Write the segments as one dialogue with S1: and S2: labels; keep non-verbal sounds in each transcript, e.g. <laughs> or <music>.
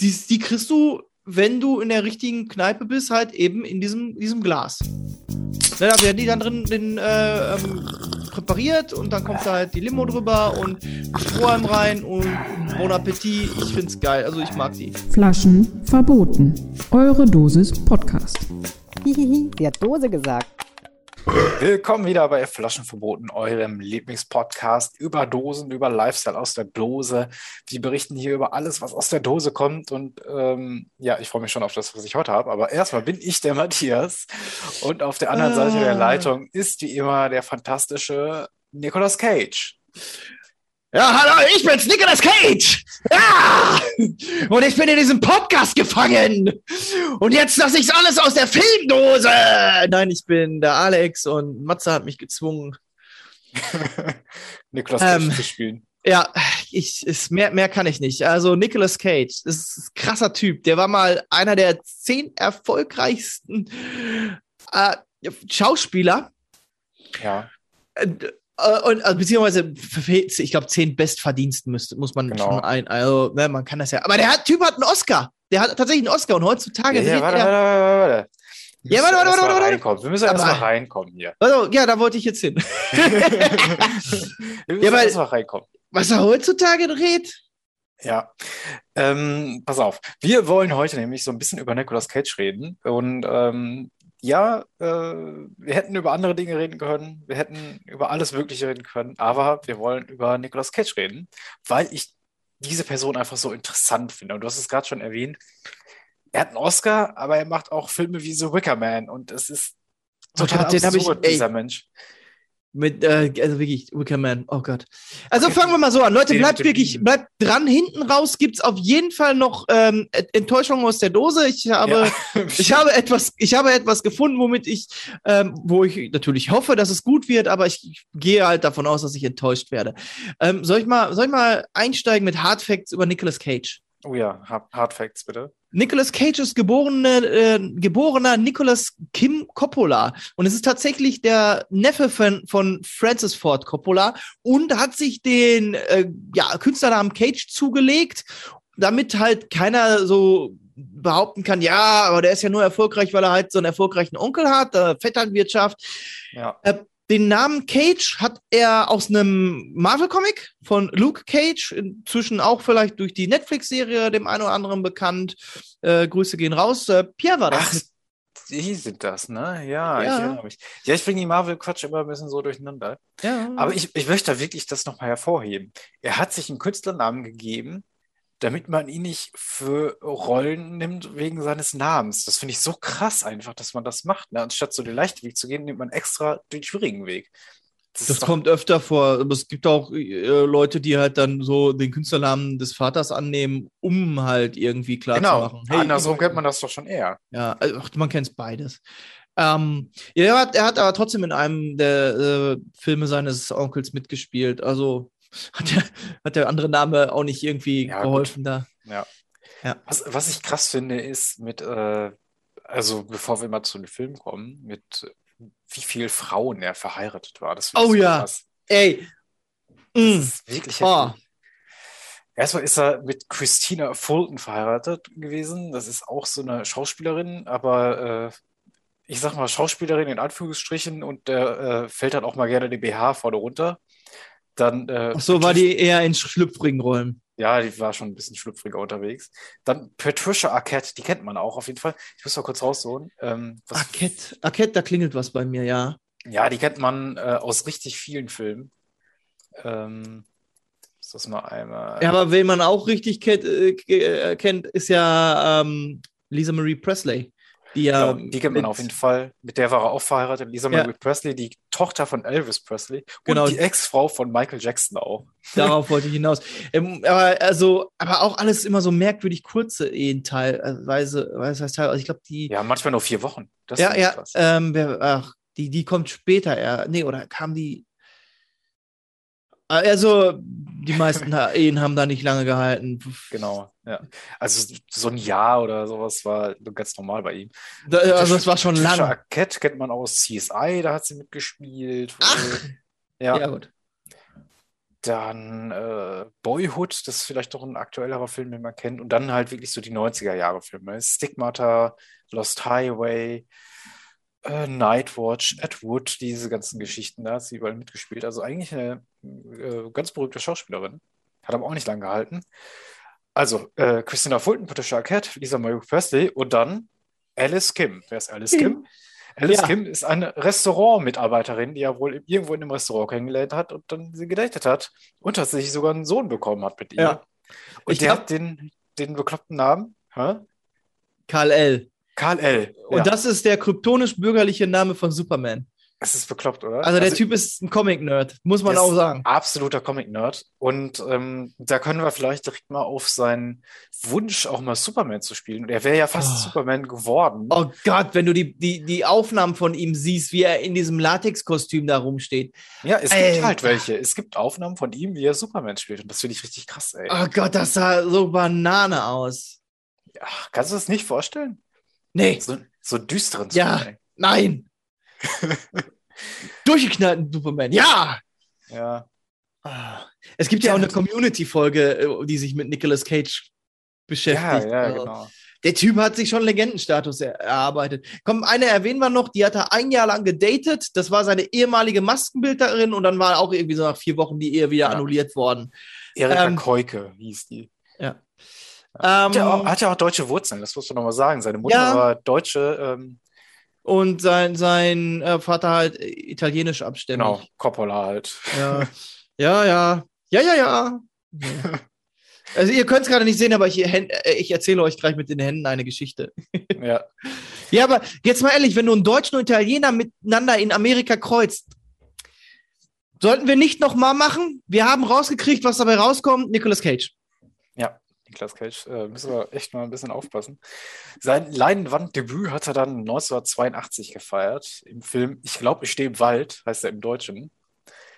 S1: Die, die kriegst du, wenn du in der richtigen Kneipe bist, halt eben in diesem, diesem Glas. Ne, da werden die dann drin den, äh, ähm, präpariert und dann kommt da halt die Limo drüber und Strohhalm rein und Bon Appetit. Ich find's geil, also ich mag die.
S2: Flaschen verboten. Eure Dosis Podcast. <laughs>
S3: Hihihi, sie hat Dose gesagt.
S4: Willkommen wieder bei Flaschenverboten, eurem Lieblingspodcast über Dosen, über Lifestyle aus der Dose. Wir berichten hier über alles, was aus der Dose kommt. Und ähm, ja, ich freue mich schon auf das, was ich heute habe. Aber erstmal bin ich der Matthias. Und auf der anderen Seite der Leitung ist wie immer der fantastische Nicolas Cage.
S1: Ja, hallo, ich bin's, Nicolas Cage! Ja! Und ich bin in diesem Podcast gefangen! Und jetzt lasse ich's alles aus der Filmdose! Nein, ich bin der Alex und Matze hat mich gezwungen. <laughs>
S4: Nicolas Cage
S1: Ähm,
S4: zu spielen.
S1: Ja, ich, ist, mehr, mehr kann ich nicht. Also Nicolas Cage, das ist ein krasser Typ. Der war mal einer der zehn erfolgreichsten äh, Schauspieler.
S4: Ja,
S1: Äh, und also, beziehungsweise ich glaube zehn bestverdiensten müsste muss man
S4: Genau.
S1: schon ein also ne, man kann das ja aber der hat, Typ hat einen Oscar der hat tatsächlich einen Oscar und heutzutage
S4: ja, ja warte,
S1: er-
S4: warte, warte, warte. Wir
S1: Ja,
S4: müssen
S1: warte, warte, warte, warte.
S4: reinkommen. Wir müssen erst
S1: Aber-
S4: mal reinkommen hier.
S1: also, ja da wollte ich jetzt hin <laughs>
S4: Wir müssen
S1: Ja, weil-
S4: erst mal reinkommen.
S1: was er heutzutage dreht
S4: Ja, ähm, pass auf. Wir wollen heute nämlich so ein bisschen über Nicolas Cage reden. Und ähm, ja, äh, wir hätten über andere Dinge reden können. Wir hätten über alles Mögliche reden können. Aber wir wollen über Nicolas Cage reden, weil ich diese Person einfach so interessant finde. Und du hast es gerade schon erwähnt. Er hat einen Oscar, aber er macht auch Filme wie The Wicker Man. Und es ist total
S1: hab ich-
S4: absurd,
S1: ey.
S4: dieser Mensch.
S1: Mit äh, also wirklich Wicker Man. Oh Gott. Also fangen wir mal so an. Leute bleibt wirklich bleibt dran. Hinten raus gibt's auf jeden Fall noch ähm, Enttäuschung aus der Dose. Ich habe
S4: Ja. <laughs>
S1: Ich habe etwas, ich habe etwas gefunden, womit ich, ähm, wo ich natürlich hoffe, dass es gut wird, aber ich, ich gehe halt davon aus, dass ich enttäuscht werde. Ähm, soll ich mal, soll ich mal einsteigen mit Hard Facts über Nicolas Cage?
S4: Oh ja, Hard Facts bitte.
S1: Nicolas Cage ist geborene, äh, geborener Nicolas Kim Coppola und es ist tatsächlich der Neffe von, von Francis Ford Coppola und hat sich den äh, ja, Künstlernamen Cage zugelegt, damit halt keiner so behaupten kann, ja, aber der ist ja nur erfolgreich, weil er halt so einen erfolgreichen Onkel hat, äh, Vetternwirtschaft.
S4: Ja.
S1: Äh, den Namen Cage hat er aus einem Marvel-Comic von Luke Cage, inzwischen auch vielleicht durch die Netflix-Serie dem einen oder anderen bekannt. Äh, Grüße gehen raus. Äh, Pierre war
S4: Ach,
S1: das.
S4: die sind das, ne? Ja,
S1: Ja.
S4: ich erinnere mich. Ja, ich bringe die Marvel-Quatsch immer ein bisschen so durcheinander.
S1: ja.
S4: Aber ich, ich möchte da wirklich das nochmal hervorheben. Er hat sich einen Künstlernamen gegeben, damit man ihn nicht für Rollen nimmt wegen seines Namens. Das finde ich so krass einfach, dass man das macht. Ne? Anstatt so den leichten Weg zu gehen, nimmt man extra den schwierigen Weg.
S1: Das
S4: doch-
S1: kommt öfter vor, aber es gibt auch äh, Leute, die halt dann so den Künstlernamen des Vaters annehmen, um halt irgendwie klar
S4: Genau.
S1: zu machen. Hey,
S4: Andersrum kennt man das doch schon eher.
S1: Ja, also, man kennt beides. Ähm, ja, er, hat, er hat aber trotzdem in einem der äh, Filme seines Onkels mitgespielt. Also hat der, hat der andere Name auch nicht irgendwie
S4: Ja,
S1: geholfen da.
S4: Ja.
S1: Ja.
S4: Was, was ich krass finde, ist mit, äh, also bevor wir mal zu den Filmen kommen, mit äh, wie viel Frauen er verheiratet war. Das
S1: Oh
S4: so
S1: ja.
S4: krass.
S1: Ey.
S4: Das
S1: Mm.
S4: ist wirklich
S1: Oh.
S4: Erstmal ist er mit Christina Fulton verheiratet gewesen. Das ist auch so eine Schauspielerin, aber äh, ich sag mal Schauspielerin in Anführungsstrichen und der äh, fällt dann auch mal gerne die BH vorne runter. Dann, äh,
S1: Ach so, war die eher in schlüpfrigen Rollen.
S4: Ja, die war schon ein bisschen schlüpfriger unterwegs. Dann Patricia Arquette, die kennt man auch auf jeden Fall. Ich muss mal kurz rausholen. Ähm,
S1: Arquette, Arquette, da klingelt was bei mir, ja.
S4: ja, die kennt man äh, aus richtig vielen Filmen. Ähm, ist das mal einmal.
S1: Ja, aber wen man auch richtig kennt, äh, äh, kennt ist ja ähm, Lisa Marie Presley. Die ja,
S4: Genau, die kennt man auf jeden Fall. Mit der war er auch verheiratet. Lisa
S1: Ja.
S4: Margaret Presley, die Tochter von Elvis Presley. Und
S1: Genau.
S4: die Ex-Frau von Michael Jackson auch.
S1: Darauf wollte ich hinaus. Ähm, aber also, aber auch alles immer so merkwürdig kurze Ehen teilweise, was heißt teil, also ich glaube die,
S4: Ja, manchmal nur vier Wochen. Das
S1: ja, ja, ähm, wer, ach, die, die kommt später eher, nee, oder kam die, also die meisten Ehen haben da nicht lange gehalten.
S4: Genau, ja. Also so ein Jahr oder sowas war ganz normal bei ihm.
S1: Da, also es war schon lange.
S4: Arquette kennt man aus CSI, da hat sie mitgespielt.
S1: Ach.
S4: Ja,
S1: Ja, gut.
S4: dann äh, Boyhood, das ist vielleicht doch ein aktuellerer Film, den man kennt. Und dann halt wirklich so die 90er-Jahre-Filme. Stigmata, Lost Highway, äh, Nightwatch, Ed Wood, diese ganzen Geschichten, da hat sie überall mitgespielt. Also eigentlich eine äh, ganz berühmte Schauspielerin. Hat aber auch nicht lange gehalten. Also, äh, Christina Fulton, Patricia Arquette, Lisa Marie Presley und dann Alice Kim. Wer ist Alice Kim? Alice
S1: Ja.
S4: Kim ist eine Restaurantmitarbeiterin, die er wohl irgendwo in einem Restaurant kennengelernt hat und dann sie gedatet hat und tatsächlich sogar einen Sohn bekommen hat mit ihr.
S1: Ja.
S4: Und
S1: Ich
S4: der
S1: glaub-
S4: hat den, den bekloppten Namen, hä?
S1: Karl L.
S4: Karl L.
S1: Und
S4: ja,
S1: das ist der kryptonisch-bürgerliche Name von Superman.
S4: es ist bekloppt, oder?
S1: Also der Typ ist ein Comic-Nerd, muss man auch sagen.
S4: Absoluter Comic-Nerd. Und ähm, da können wir vielleicht direkt mal auf seinen Wunsch, auch mal Superman zu spielen. Und er wäre ja fast
S1: Oh.
S4: Superman geworden.
S1: Oh Gott, wenn du die, die, die Aufnahmen von ihm siehst, wie er in diesem Latexkostüm da rumsteht.
S4: Ja, es gibt
S1: Alter.
S4: halt welche. Es gibt Aufnahmen von ihm, wie er Superman spielt. Und das finde ich richtig krass, ey.
S1: Oh Gott, das sah so Banane aus.
S4: Ach, kannst du das nicht vorstellen?
S1: Nee,
S4: So, so düsteren
S1: Ja.
S4: Superman.
S1: nein. <laughs> Durchgeknallten Superman, ja.
S4: Ja.
S1: Ah. Es gibt ja,
S4: Ja.
S1: auch eine Community-Folge, äh, die sich mit Nicolas Cage
S4: Ja,
S1: beschäftigt.
S4: ja,
S1: Also,
S4: genau.
S1: Der Typ hat sich schon Legendenstatus er erarbeitet. Komm, eine erwähnen wir noch, die hat er ein Jahr lang gedatet. Das war seine ehemalige Maskenbildnerin und dann war auch irgendwie so nach vier Wochen die Ehe wieder
S4: Ja.
S1: annulliert worden.
S4: Erika
S1: Ähm,
S4: Keuke hieß die.
S1: Ähm,
S4: Hat ja, auch, hat ja auch deutsche Wurzeln, das musst du nochmal sagen. Seine Mutter
S1: Ja.
S4: war Deutsche, ähm,
S1: und sein, sein äh, Vater halt italienisch abstämmig.
S4: genau, Coppola halt.
S1: Ja, ja, ja. Ja, ja, ja. ja. <laughs> Also ihr könnt es gerade nicht sehen, aber ich, äh, ich erzähle euch gleich mit den Händen eine Geschichte. <laughs>
S4: Ja.
S1: Ja, aber jetzt mal ehrlich, wenn du einen Deutschen und Italiener miteinander in Amerika kreuzt, sollten wir nicht nochmal machen? Wir haben rausgekriegt, was dabei rauskommt. Nicolas Cage.
S4: Ja, Niklas Cage, äh, müssen wir echt mal ein bisschen aufpassen. Sein Leinwanddebüt hat er dann 1982 gefeiert im Film Ich glaube, ich stehe im Wald, heißt er im Deutschen.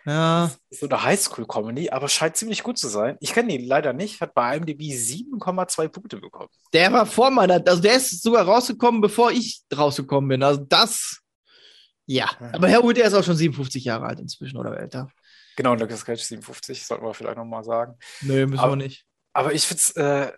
S1: Ja.
S4: Ist so eine Highschool-Comedy, aber scheint ziemlich gut zu sein. Ich kenne ihn leider nicht, hat bei IMDb 7,2 Punkte bekommen.
S1: Der war vor meiner, also der ist sogar rausgekommen, bevor ich rausgekommen bin. Also das, ja. Aber Herr der ist auch schon 57 Jahre alt inzwischen oder älter.
S4: Genau, Niklas Cage 57, sollten wir vielleicht nochmal sagen.
S1: Nö, müssen
S4: Aber-
S1: wir nicht.
S4: Aber ich finde es äh,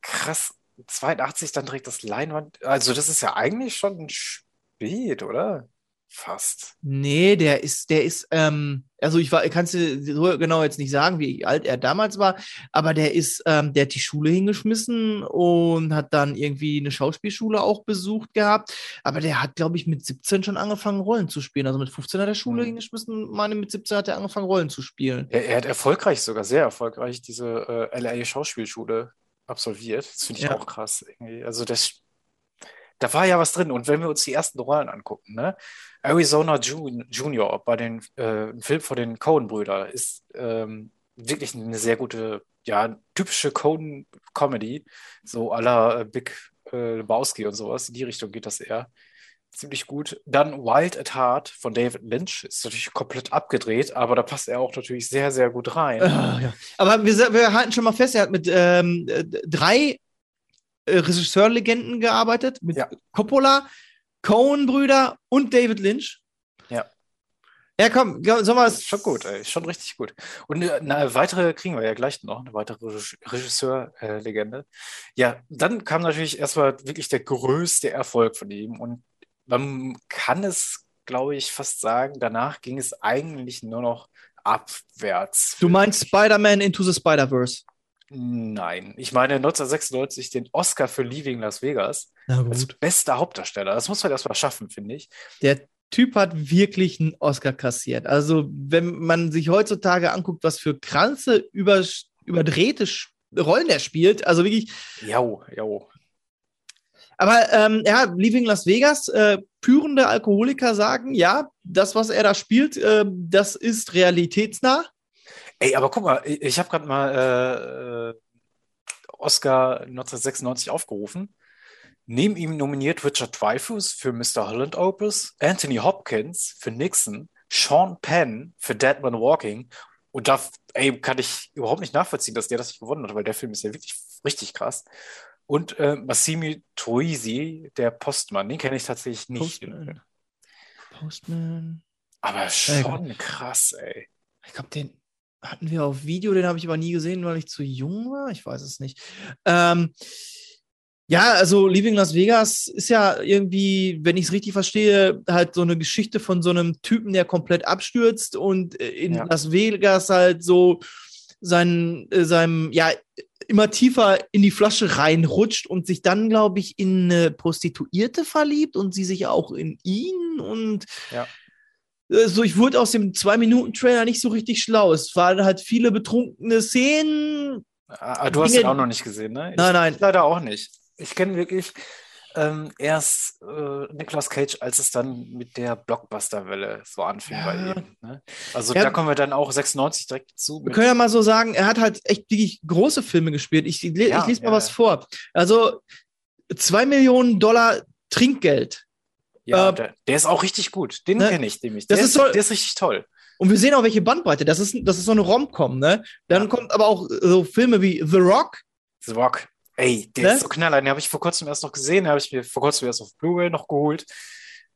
S4: krass, 82 dann direkt das Leinwand. Also, das ist ja eigentlich schon spät, oder? Fast.
S1: Nee, der ist, der ist, ähm, also ich war, kannst du so genau jetzt nicht sagen, wie alt er damals war, aber der ist, ähm, der hat die Schule hingeschmissen und hat dann irgendwie eine Schauspielschule auch besucht gehabt. Aber der hat, glaube ich, mit 17 schon angefangen, Rollen zu spielen. Also mit 15 hat er Schule
S4: Mhm.
S1: hingeschmissen, meine mit 17 hat er angefangen, Rollen zu spielen.
S4: Er, er hat erfolgreich, sogar sehr erfolgreich, diese äh, LA Schauspielschule absolviert. Das finde ich
S1: Ja.
S4: auch krass irgendwie. Also, das, da war ja was drin. Und wenn wir uns die ersten Rollen angucken, ne? Arizona Jun Junior bei den äh, Film von den Coen-Brüdern ist ähm, wirklich eine sehr gute, ja, typische Coen-Comedy, so la äh, Big äh, Lebowski und sowas. In die Richtung geht das eher. Ziemlich gut. Dann Wild at Heart von David Lynch ist natürlich komplett abgedreht, aber da passt er auch natürlich sehr, sehr gut rein.
S1: Ah, ja. Aber wir, wir halten schon mal fest, er hat mit ähm, äh, drei äh, Regisseurlegenden gearbeitet, mit
S4: Ja.
S1: Coppola, Coen-Brüder und David Lynch.
S4: Ja.
S1: Ja, komm, es
S4: ist schon gut, ey. Schon richtig gut. Und eine, eine weitere kriegen wir ja gleich noch, eine weitere Reg- Regisseur-Legende. Ja, dann kam natürlich erstmal wirklich der größte Erfolg von ihm. Und man kann es, glaube ich, fast sagen, danach ging es eigentlich nur noch abwärts.
S1: Du meinst Spider-Man Into the Spider-Verse?
S4: Nein, ich meine 1996 den Oscar für Leaving Las Vegas als bester Hauptdarsteller. Das muss man erstmal schaffen, finde ich.
S1: Der Typ hat wirklich einen Oscar kassiert. Also, wenn man sich heutzutage anguckt, was für kranze, über, überdrehte Rollen er spielt, also wirklich,
S4: Jau, jau.
S1: Aber ähm, ja, Leaving Las Vegas, äh, pürende Alkoholiker sagen, ja, das, was er da spielt, äh, das ist realitätsnah.
S4: Ey, aber guck mal, ich, ich habe gerade mal äh, äh, Oscar 1996 aufgerufen. Neben ihm nominiert Richard Dreyfuss für Mr. Holland Opus, Anthony Hopkins für Nixon, Sean Penn für Dead Man Walking. Und da ey, kann ich überhaupt nicht nachvollziehen, dass der das nicht gewonnen hat, weil der Film ist ja wirklich richtig krass. Und äh, Massimi Troisi, der Postmann, den kenne ich tatsächlich nicht.
S1: Postman. Postman.
S4: Aber schon krass, ey.
S1: Ich glaube, den hatten wir auf Video, den habe ich aber nie gesehen, weil ich zu jung war. Ich weiß es nicht. Ähm, ja, also Leaving Las Vegas ist ja irgendwie, wenn ich es richtig verstehe, halt so eine Geschichte von so einem Typen, der komplett abstürzt und äh, in
S4: Ja.
S1: Las Vegas halt so sein, äh, seinem, ja, immer tiefer in die Flasche reinrutscht und sich dann, glaube ich, in eine Prostituierte verliebt und sie sich auch in ihn und
S4: Ja.
S1: Äh, so, ich wurde aus dem Zwei-Minuten-Trailer nicht so richtig schlau. Es waren halt viele betrunkene Szenen.
S4: Ah, du hast
S1: Dinge-
S4: ihn auch noch nicht gesehen, ne? Ich
S1: Nein, nein.
S4: leider auch nicht. Ich kenne wirklich ähm, erst äh, Nicolas Cage, als es dann mit der Blockbuster-Welle so anfing bei
S1: Ja.
S4: ihm. Ne? Also
S1: Ja.
S4: da kommen wir dann auch 96 direkt zu.
S1: Wir können ja mal so sagen, er hat halt echt wirklich große Filme gespielt. Ich, le-
S4: Ja,
S1: ich lese mal was vor. Also zwei Millionen Dollar Trinkgeld.
S4: Ja,
S1: äh,
S4: der, der ist auch richtig gut. Den
S1: ne?
S4: kenne ich nämlich.
S1: Das
S4: Der
S1: ist so-
S4: der ist richtig toll.
S1: Und wir sehen auch, welche Bandbreite. Das ist, das ist so eine Rom-Com, ne? Dann
S4: Ja.
S1: kommt aber auch so Filme wie The Rock.
S4: The Rock. Ey, der
S1: Ne?
S4: ist so knaller. Den habe ich vor kurzem erst noch gesehen. Den habe ich mir vor kurzem erst auf Blu-ray noch geholt.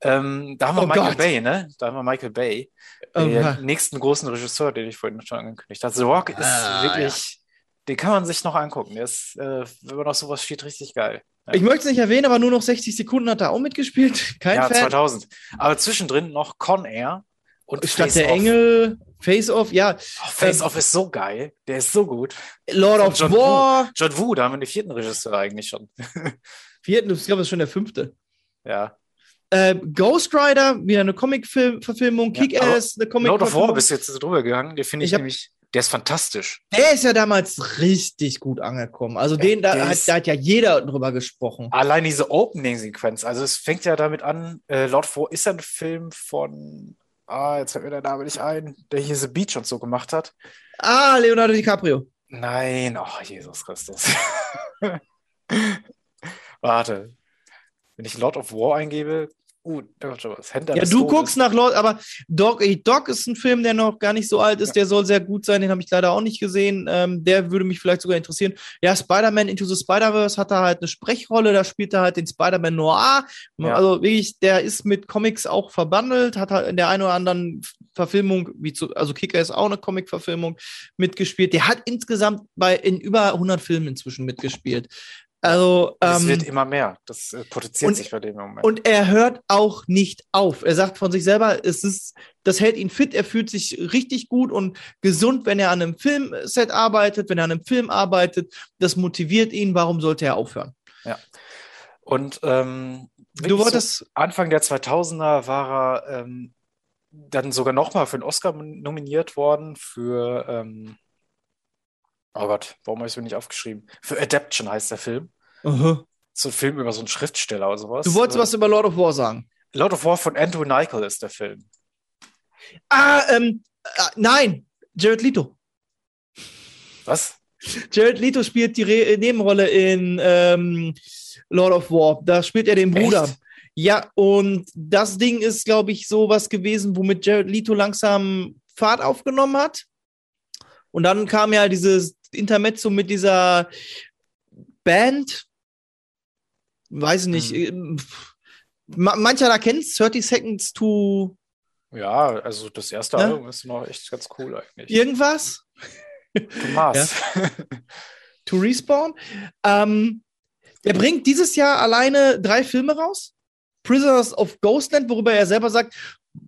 S4: Ähm, da haben wir
S1: Oh
S4: Michael
S1: Gott.
S4: Bay, ne? Da haben wir Michael Bay.
S1: Oh,
S4: den
S1: ja.
S4: nächsten großen Regisseur, den ich vorhin schon angekündigt habe. The Rock ist
S1: Ah,
S4: wirklich, den kann man sich noch angucken. Der ist, äh, wenn man auf sowas steht, richtig geil.
S1: Ich möchte es nicht erwähnen, aber nur noch 60 Sekunden hat er auch mitgespielt. <laughs> Kein
S4: ja,
S1: Fan.
S4: 2000. Aber zwischendrin noch Con Air und
S1: Statt
S4: Face
S1: der
S4: Off.
S1: Engel, Face Off, ja.
S4: Oh, Face Off ist so geil. Der ist so gut.
S1: Lord of
S4: John
S1: War.
S4: John Woo, da haben wir den vierten Regisseur eigentlich schon. <laughs>
S1: Vierten, ich glaube, das ist schon der fünfte.
S4: ja.
S1: Äh, Ghost Rider, wieder eine Comic-Verfilmung.
S4: Ja,
S1: Kick-Ass, eine comic
S4: Lord of War bist du jetzt drüber gegangen. Den finde ich,
S1: Ich hab-
S4: nämlich, der ist fantastisch.
S1: Der ist ja damals richtig gut angekommen. Also den, da hat,
S4: ist-
S1: da hat ja jeder drüber gesprochen.
S4: Allein diese Opening-Sequenz, also es fängt ja damit an, äh, Lord of War ist ja ein Film von, ah, jetzt fällt mir der Name nicht ein, der hier The Beach und so gemacht hat.
S1: Ah, Leonardo DiCaprio.
S4: Nein, oh Jesus Christus. <laughs> Warte. Wenn ich Lord of War eingebe, uh. Händler
S1: Ja, du
S4: Todes.
S1: guckst nach Lord, aber Eat Dog ist ein Film, der noch gar nicht so alt ist. Der soll sehr gut sein. Den habe ich leider auch nicht gesehen. Ähm, der würde mich vielleicht sogar interessieren. Ja, Spider-Man Into the Spider-Verse hat da halt eine Sprechrolle. Da spielt er halt den Spider-Man Noir.
S4: Ja.
S1: Also wirklich, der ist mit Comics auch verbandelt. Hat halt in der einen oder anderen Verfilmung, wie zu, also Kicker ist auch eine Comic-Verfilmung mitgespielt. Der hat insgesamt bei in über 100 Filmen inzwischen mitgespielt. Also
S4: Es
S1: ähm,
S4: wird immer mehr. Das äh,
S1: und-
S4: sich bei dem Moment.
S1: und er hört auch nicht auf. Er sagt von sich selber, es ist, das hält ihn fit, er fühlt sich richtig gut und gesund, wenn er an einem Filmset arbeitet, wenn er an einem Film arbeitet. Das motiviert ihn. Warum sollte er aufhören?
S4: Und ähm,
S1: Du
S4: wirklich so
S1: wolltest,
S4: Anfang der 2000er war er ähm, dann sogar nochmal für einen Oscar nominiert worden für, ähm, oh Gott, warum habe ich es mir nicht aufgeschrieben? Für Adaption heißt der Film.
S1: Aha.
S4: So ein Film über so einen Schriftsteller oder sowas.
S1: du wolltest
S4: Äh,
S1: was über Lord of War sagen.
S4: Lord of War von Andrew Nichol ist der Film.
S1: Ah, ähm, äh, nein, Jared Leto.
S4: Was?
S1: Jared Leto spielt die Re Nebenrolle in ähm, Lord of War. Da spielt er den Bruder.
S4: Echt?
S1: Ja, und das Ding ist, glaube ich, sowas gewesen, womit Jared Leto langsam Fahrt aufgenommen hat. Und dann kam ja dieses Intermezzo mit dieser Band. Weiß nicht. ma- Mancher da kennt 30 Seconds to
S4: Ja, also das erste
S1: Ja?
S4: Album ist noch echt ganz cool eigentlich.
S1: irgendwas.
S4: Thomas.
S1: To Respawn. Ähm, er bringt dieses Jahr alleine drei Filme raus. Prisoners of Ghostland, worüber er selber sagt,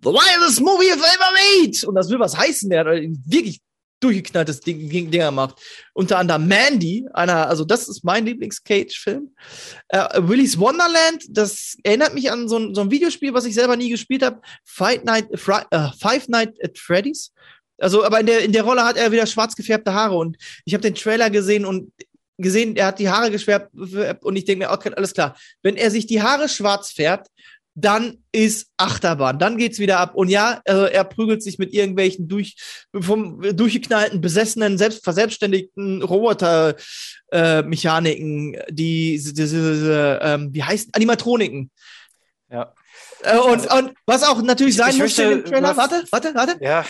S1: The wildest movie you've ever made! Und das will was heißen. Der hat wirklich durchgeknalltes Ding, Ding, Dinger gemacht. Unter anderem Mandy, einer, also das ist mein Lieblings-Cage-Film. Äh, Willy's Wonderland, das erinnert mich an so ein, so ein Videospiel, was ich selber nie gespielt habe. Five Night, äh, Five Night at Freddy's. Also, aber in der, in der Rolle hat er wieder schwarz gefärbte Haare und ich habe den Trailer gesehen und gesehen, er hat die Haare geschwärzt und ich denke mir, okay, alles klar. Wenn er sich die Haare schwarz färbt, dann ist Achterbahn, dann geht's wieder ab. Und ja, also er prügelt sich mit irgendwelchen durch, vom durchgeknallten, besessenen, selbst verselbstständigten Roboter-Mechaniken, äh, die diese, diese ähm, wie heißt Animatroniken.
S4: Ja.
S1: Äh, und,
S4: Also-
S1: und was auch natürlich
S4: Ich-
S1: sein
S4: möchte-
S1: im Trailer, warte, warte, warte.
S4: Ja,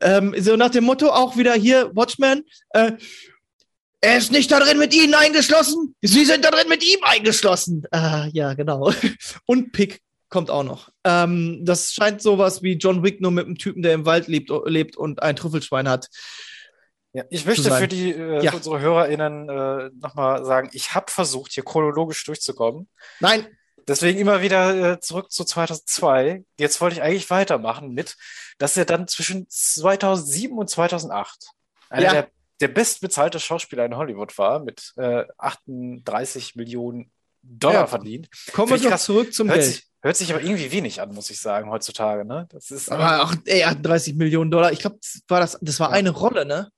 S1: Ähm, so nach dem Motto auch wieder hier, Watchmen, äh, er ist nicht da drin mit Ihnen eingeschlossen, Sie sind da drin mit ihm eingeschlossen. Ah, ja, genau. <laughs> Und Pick kommt auch noch. Ähm, das scheint sowas wie John Wick nur mit einem Typen, der im Wald lebt, lebt und ein Trüffelschwein hat.
S4: Ja, ich möchte für die äh,
S1: Ja.
S4: für unsere HörerInnen äh, nochmal sagen, ich habe versucht, hier chronologisch durchzukommen.
S1: Nein,
S4: Deswegen immer wieder äh, zurück zu 2002. Jetzt wollte ich eigentlich weitermachen mit, dass er dann zwischen 2007 und 2008 einer
S1: Ja.
S4: der, der bestbezahlte Schauspieler in Hollywood war, mit äh, 38 Millionen Dollar
S1: Ja.
S4: verdient.
S1: kommen wir doch zurück zum
S4: Hört
S1: Geld.
S4: sich, hört sich aber irgendwie wenig an, muss ich sagen, heutzutage. Ne? Das ist,
S1: Aber auch, ey, 38 Millionen Dollar. Ich glaube, das war das, das war
S4: Ja.
S1: eine Rolle, ne?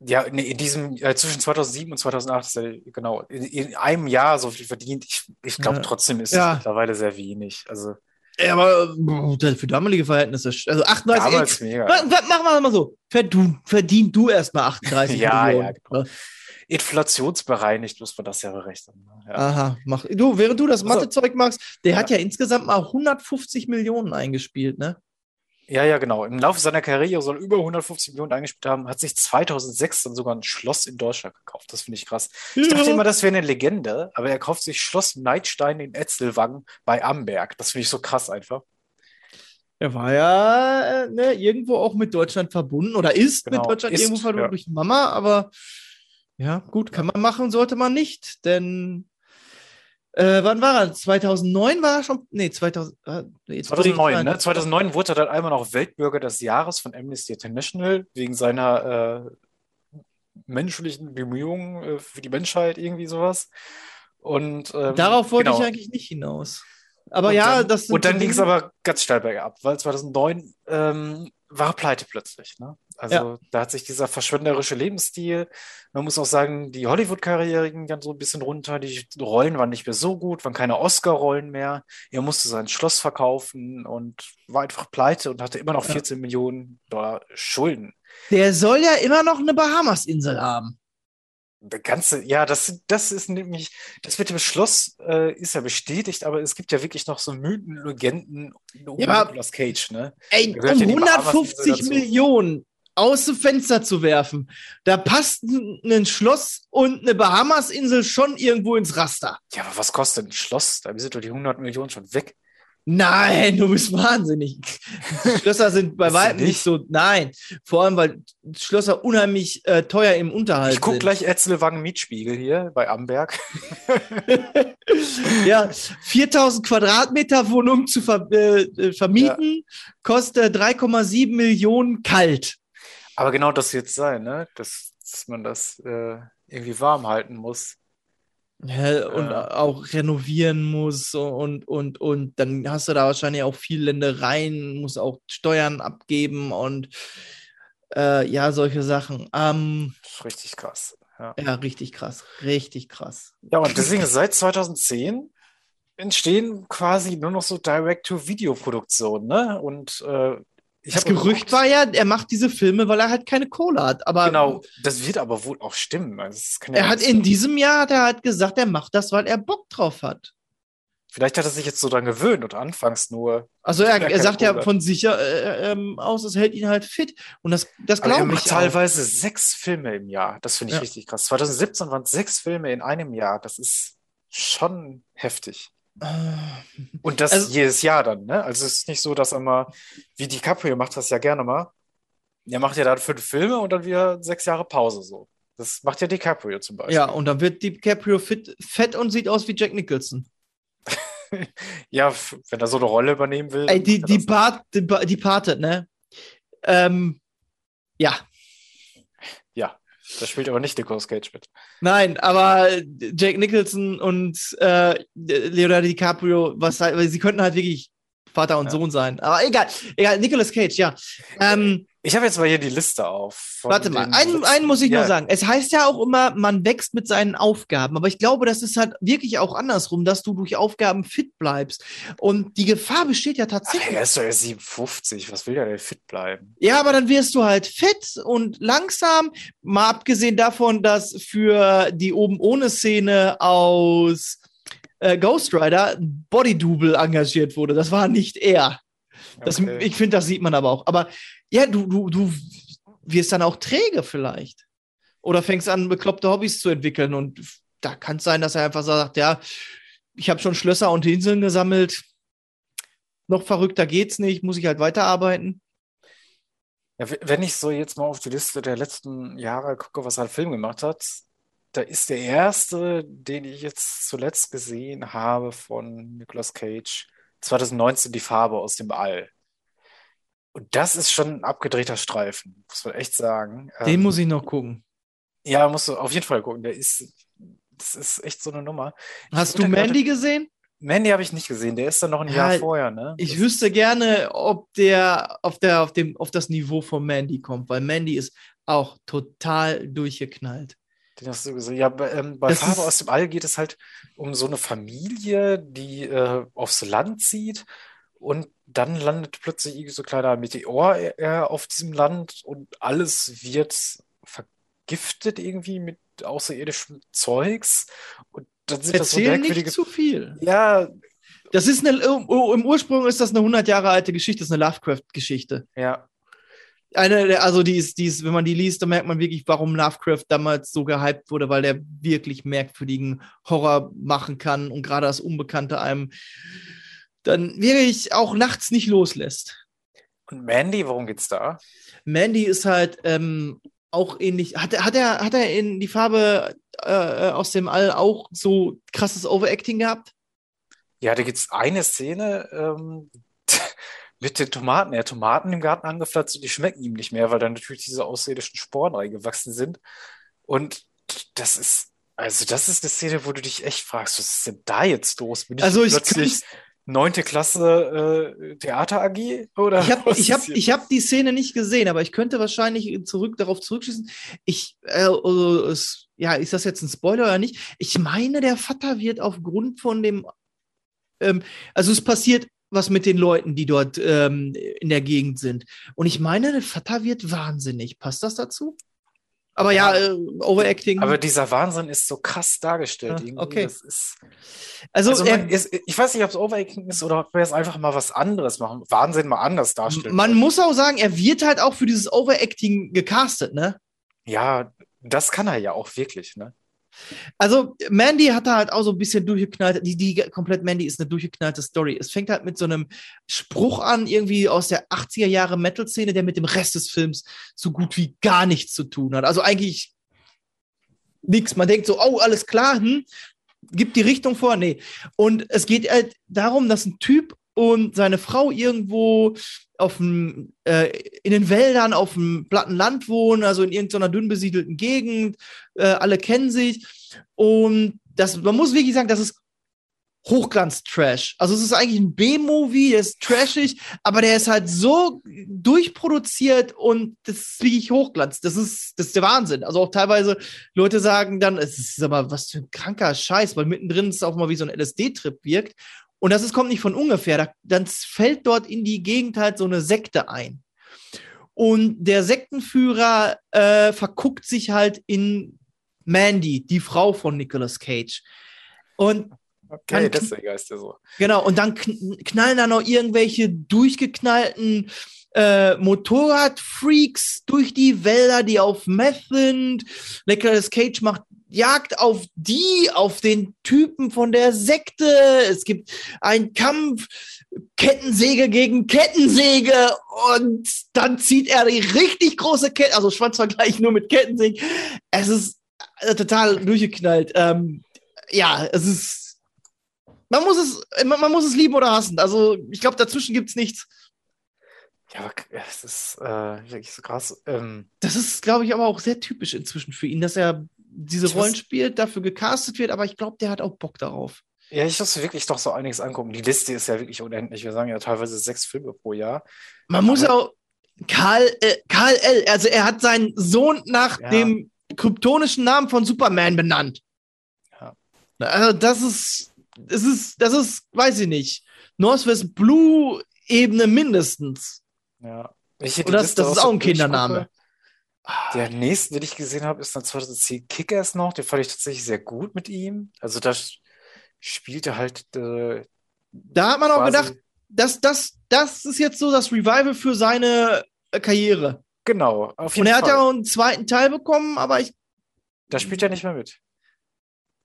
S4: Ja, nee, in diesem, äh, zwischen 2007 und 2008 ist er, genau, in, in einem Jahr so viel verdient. Ich, ich glaube,
S1: Ja.
S4: trotzdem ist es mittlerweile sehr wenig. Also,
S1: Ey, aber für damalige Verhältnisse, also 38, ey,
S4: damals mega.
S1: wa- wa- machen wir mal so. Verdu, verdien du erstmal 38 <laughs>
S4: Ja,
S1: Millionen.
S4: ja, genau. Inflationsbereinigt muss man das ja berechnen. ne? Ja.
S1: Aha, mach. Du, während du das
S4: Also-
S1: Mathe-Zeug machst, der
S4: Ja.
S1: hat ja insgesamt mal 150 Millionen eingespielt, ne?
S4: Ja, ja, genau. Im Laufe seiner Karriere soll er über 150 Millionen eingespielt haben, hat sich 2006 dann sogar ein Schloss in Deutschland gekauft. Das finde ich krass. Ich dachte immer, das wäre eine Legende, aber er kauft sich Schloss Neidstein in Etzelwangen bei Amberg. Das finde ich so krass einfach.
S1: Er war ja äh, ne, irgendwo auch mit Deutschland verbunden oder ist
S4: Genau,
S1: mit Deutschland
S4: ist,
S1: irgendwo verbunden
S4: ja.
S1: durch Mama, aber ja, gut, kann man machen, sollte man nicht, denn äh, wann war er? 2009 war er schon? Nee, 2000, äh, nee, jetzt drehe ich
S4: 2009,
S1: rein.
S4: ne? 2009 wurde er dann einmal noch Weltbürger des Jahres von Amnesty International wegen seiner äh, menschlichen Bemühungen äh, für die Menschheit, irgendwie sowas. Und ähm,
S1: Darauf wollte
S4: genau.
S1: ich eigentlich nicht hinaus. Aber
S4: Und
S1: ja,
S4: dann,
S1: das
S4: und dann ging es aber ganz steil bergab, weil 2009 ähm, war pleite plötzlich. Ne? Also
S1: Ja.
S4: da hat sich dieser verschwenderische Lebensstil, man muss auch sagen, die Hollywood-Karriere ging dann so ein bisschen runter, die Rollen waren nicht mehr so gut, waren keine Oscar-Rollen mehr. Er musste sein Schloss verkaufen und war einfach pleite und hatte immer noch
S1: Ja.
S4: 14 Millionen Dollar Schulden.
S1: Der soll ja immer noch eine Bahamas-Insel haben.
S4: Der ganze, ja, das, das ist nämlich, das mit dem Schloss äh, ist ja bestätigt, aber es gibt ja wirklich noch so Mythen, Legenden um
S1: Ja,
S4: Nicolas Cage, ne?
S1: Ey, um
S4: ja die Bahamas-Insel
S1: 150
S4: dazu.
S1: Millionen aus dem Fenster zu werfen, da passt ein ein Schloss und eine Bahamas-Insel schon irgendwo ins Raster.
S4: Ja, aber was kostet ein Schloss? Da sind doch die 100 Millionen schon weg.
S1: Nein, du bist wahnsinnig. Schlösser sind bei
S4: ja
S1: weitem nicht so. Nein, vor allem, weil Schlösser unheimlich äh, teuer im Unterhalt
S4: Ich gucke
S1: sind.
S4: gleich Etzelwangen Mietspiegel hier bei Amberg. <laughs>
S1: ja, 4000 Quadratmeter Wohnung zu ver äh, äh, vermieten, kostet 3,7 Millionen kalt.
S4: Aber genau das wird sein, ne? Dass, dass man das äh, irgendwie warm halten muss.
S1: Ja, und
S4: Ja.
S1: auch renovieren muss und, und, und dann hast du da wahrscheinlich auch viel Ländereien, musst auch Steuern abgeben und äh, ja, solche Sachen. Ähm,
S4: richtig krass. Ja.
S1: ja, richtig krass, richtig krass.
S4: Ja, und deswegen seit 2010 entstehen quasi nur noch so Direct-to-Video-Produktionen, ne? Und äh,
S1: Das Gerücht war ja, er macht diese Filme, weil er halt keine Kohle hat. Aber
S4: Genau, das wird aber wohl auch stimmen. Also, ja
S1: er hat in diesem Jahr hat er halt gesagt, er macht das, weil er Bock drauf hat.
S4: Vielleicht hat er sich jetzt so dran gewöhnt und anfangs nur.
S1: Also er,
S4: Ja,
S1: er sagt ja
S4: Kohle.
S1: von sich äh, ähm, aus, es hält ihn halt fit. Und das, das
S4: er
S1: glaube
S4: macht
S1: ich
S4: teilweise sechs Filme im Jahr. Das finde ich
S1: Ja.
S4: richtig krass. 2017 waren es sechs Filme in einem Jahr. Das ist schon heftig. Und das
S1: Also-
S4: jedes Jahr dann, ne? Also es ist nicht so, dass er mal, wie DiCaprio macht das ja gerne mal. Er macht ja dann fünf Filme und dann wieder sechs Jahre Pause so. Das macht ja DiCaprio zum Beispiel.
S1: Ja, und dann wird DiCaprio fit, fett und sieht aus wie Jack Nicholson. <laughs>
S4: Ja, wenn er so eine Rolle übernehmen will.
S1: Ey, die, die. Part, die, die Parted, ne? Ähm, ja,
S4: Ja, da spielt aber nicht Nicolas Cage mit.
S1: nein, aber Jack Nicholson und äh, Leonardo DiCaprio, was halt, sie könnten halt wirklich Vater und
S4: Ja.
S1: Sohn sein. Aber egal, egal, Nicolas Cage, ja. Ähm,
S4: Ich habe jetzt mal hier die Liste auf.
S1: Warte mal, einen, einen muss ich
S4: ja,
S1: nur sagen. Es heißt ja auch immer, man wächst mit seinen Aufgaben. Aber ich glaube, das ist halt wirklich auch andersrum, dass du durch Aufgaben fit bleibst. Und die Gefahr besteht ja
S4: Ach,
S1: tatsächlich.
S4: er ist doch erst 57. Was will der denn fit bleiben?
S1: Ja, aber dann wirst du halt fit und langsam. Mal abgesehen davon, dass für die oben ohne Szene aus äh, Ghost Rider Body-Double engagiert wurde. Das war nicht er. Das,
S4: Okay.
S1: Ich finde, das sieht man aber auch. Aber ja, du, du, du wirst dann auch träge vielleicht. Oder fängst an, bekloppte Hobbys zu entwickeln. Und da kann es sein, dass er einfach sagt, ja, ich habe schon Schlösser und Inseln gesammelt. Noch verrückter geht's nicht, muss ich halt weiterarbeiten.
S4: Ja, wenn ich so jetzt mal auf die Liste der letzten Jahre gucke, was er an Film gemacht hat, da ist der erste, den ich jetzt zuletzt gesehen habe von Nicolas Cage, 2019 Die Farbe aus dem All. Und das ist schon ein abgedrehter Streifen, muss man echt sagen.
S1: Den
S4: Ähm,
S1: muss ich noch gucken.
S4: Ja, musst du auf jeden Fall gucken. Der ist, das ist echt so eine Nummer.
S1: Hast
S4: Ich
S1: du
S4: gerade-
S1: Mandy gesehen?
S4: Mandy habe ich nicht gesehen. Der ist dann noch ein
S1: Ja,
S4: Jahr vorher, ne?
S1: Ich
S4: Das-
S1: wüsste gerne, ob der auf, der auf, dem, auf das Niveau von Mandy kommt, weil Mandy ist auch total durchgeknallt.
S4: Den hast du gesehen. Ja, bei, ähm, bei Farbe aus dem All geht es halt um so eine Familie, die äh, aufs Land zieht und dann landet plötzlich irgendwie so ein kleiner Meteor äh, auf diesem Land und alles wird vergiftet irgendwie mit außerirdischem Zeugs und dann sind das so
S1: Erzähl
S4: merkwürdige.
S1: nicht zu viel.
S4: Ja,
S1: Das ist eine, im Ursprung ist das eine 100 Jahre alte Geschichte, das ist eine Lovecraft-Geschichte.
S4: ja.
S1: Eine, also die ist, die ist, wenn man die liest, dann merkt man wirklich, warum Lovecraft damals so gehypt wurde, weil der wirklich merkwürdigen Horror machen kann und gerade das Unbekannte einem dann wirklich auch nachts nicht loslässt.
S4: Und Mandy, worum geht's da?
S1: Mandy ist halt ähm, auch ähnlich. Hat, er- hat, er, hat er in die Farbe äh, aus dem All auch so krasses Overacting gehabt?
S4: Ja, da gibt's eine Szene ähm, mit den Tomaten. Er hat Tomaten im Garten angepflanzt und die schmecken ihm nicht mehr, weil dann natürlich diese außerirdischen Sporen reingewachsen sind. Und das ist, also das ist eine Szene, wo du dich echt fragst, was ist denn da jetzt los? Bin ich
S1: Also ich
S4: plötzlich neunte Klasse äh, Theater AG oder
S1: Ich habe ich hab, ich hab die Szene nicht gesehen, aber ich könnte wahrscheinlich zurück darauf zurückschließen. Ich, äh, also, es, ja, ist das jetzt ein Spoiler oder nicht? Ich meine, der Vater wird aufgrund von dem, ähm, also es passiert was mit den Leuten, die dort ähm, in der Gegend sind. Und ich meine, der Vater wird wahnsinnig. Passt das dazu? Aber ja, äh, Overacting.
S4: Aber dieser Wahnsinn ist so krass dargestellt.
S1: Ja,
S4: irgendwie.
S1: okay.
S4: Ist,
S1: also,
S4: also man, ist, ich weiß nicht, ob es Overacting ist oder ob wir jetzt einfach mal was anderes machen. Wahnsinn mal anders darstellen.
S1: man muss auch sagen, er wird halt auch für dieses Overacting gecastet, ne?
S4: Ja, das kann er ja auch wirklich, ne?
S1: Also, Mandy hat da halt auch so ein bisschen durchgeknallt. Die, die komplett Mandy ist eine durchgeknallte Story. Es fängt halt mit so einem Spruch an, irgendwie aus der 80er Jahre Metal-Szene, der mit dem Rest des Films so gut wie gar nichts zu tun hat. Also eigentlich nichts. Man denkt so, oh, alles klar, hm, gibt die Richtung vor. Nee. Und es geht halt darum, dass ein Typ und seine Frau irgendwo auf dem, äh, in den Wäldern auf dem platten Land wohnen, also in irgendeiner dünn besiedelten Gegend. Äh, alle kennen sich. Und das, man muss wirklich sagen, das ist Hochglanz-Trash. Also es ist eigentlich ein B-Movie, der ist trashig, aber der ist halt so durchproduziert und das ist wirklich Hochglanz. Das ist, das ist der Wahnsinn. Also auch teilweise Leute sagen dann, es ist aber was für ein kranker Scheiß, weil mittendrin es auch mal wie so ein LSD-Trip wirkt. Und das ist, kommt nicht von ungefähr. Da, dann fällt dort in die Gegend halt so eine Sekte ein. Und der Sektenführer äh, verguckt sich halt in Mandy, die Frau von Nicolas Cage. Und
S4: Okay, deswegen heißt der so.
S1: Genau, und dann kn knallen da noch irgendwelche durchgeknallten äh, Motorradfreaks durch die Wälder, die auf Meth sind. Nicolas Cage macht Jagd auf die, auf den Typen von der Sekte. Es gibt einen Kampf, Kettensäge gegen Kettensäge und dann zieht er die richtig große Kette, also Schwanzvergleich nur mit Kettensägen. Es ist äh, total durchgeknallt. Ähm, ja, es ist man muss es, man, man muss es lieben oder hassen. Also ich glaube, dazwischen gibt's nichts.
S4: Ja, aber es ist äh, wirklich so krass. Ähm,
S1: Das ist, glaube ich, aber auch sehr typisch inzwischen für ihn, dass er diese Rollen spielt, dafür gecastet wird, aber ich glaube, der hat auch Bock darauf.
S4: Ja, ich muss wirklich doch so einiges angucken. Die Liste ist ja wirklich unendlich. Wir sagen ja teilweise sechs Filme pro Jahr.
S1: Man muss
S4: Aber-
S1: auch Karl, äh, Karl L., also er hat seinen Sohn nach
S4: Ja.
S1: dem kryptonischen Namen von Superman benannt.
S4: Ja.
S1: Also das ist, das ist, das ist, weiß ich nicht, Northwest Blue Ebene mindestens.
S4: Ja. Ich
S1: das- das ist
S4: so
S1: auch ein Kindername.
S4: Der nächste, den ich gesehen habe, ist dann 2010 Kickers noch. Den fand ich tatsächlich sehr gut mit ihm. Also da spielte halt äh,
S1: Da hat man auch gedacht, das, das, das ist jetzt so das Revival für seine äh, Karriere.
S4: Genau, auf
S1: Und
S4: jeden
S1: er hat
S4: Fall.
S1: ja auch einen zweiten Teil bekommen, aber ich,
S4: Da spielt er nicht mehr mit.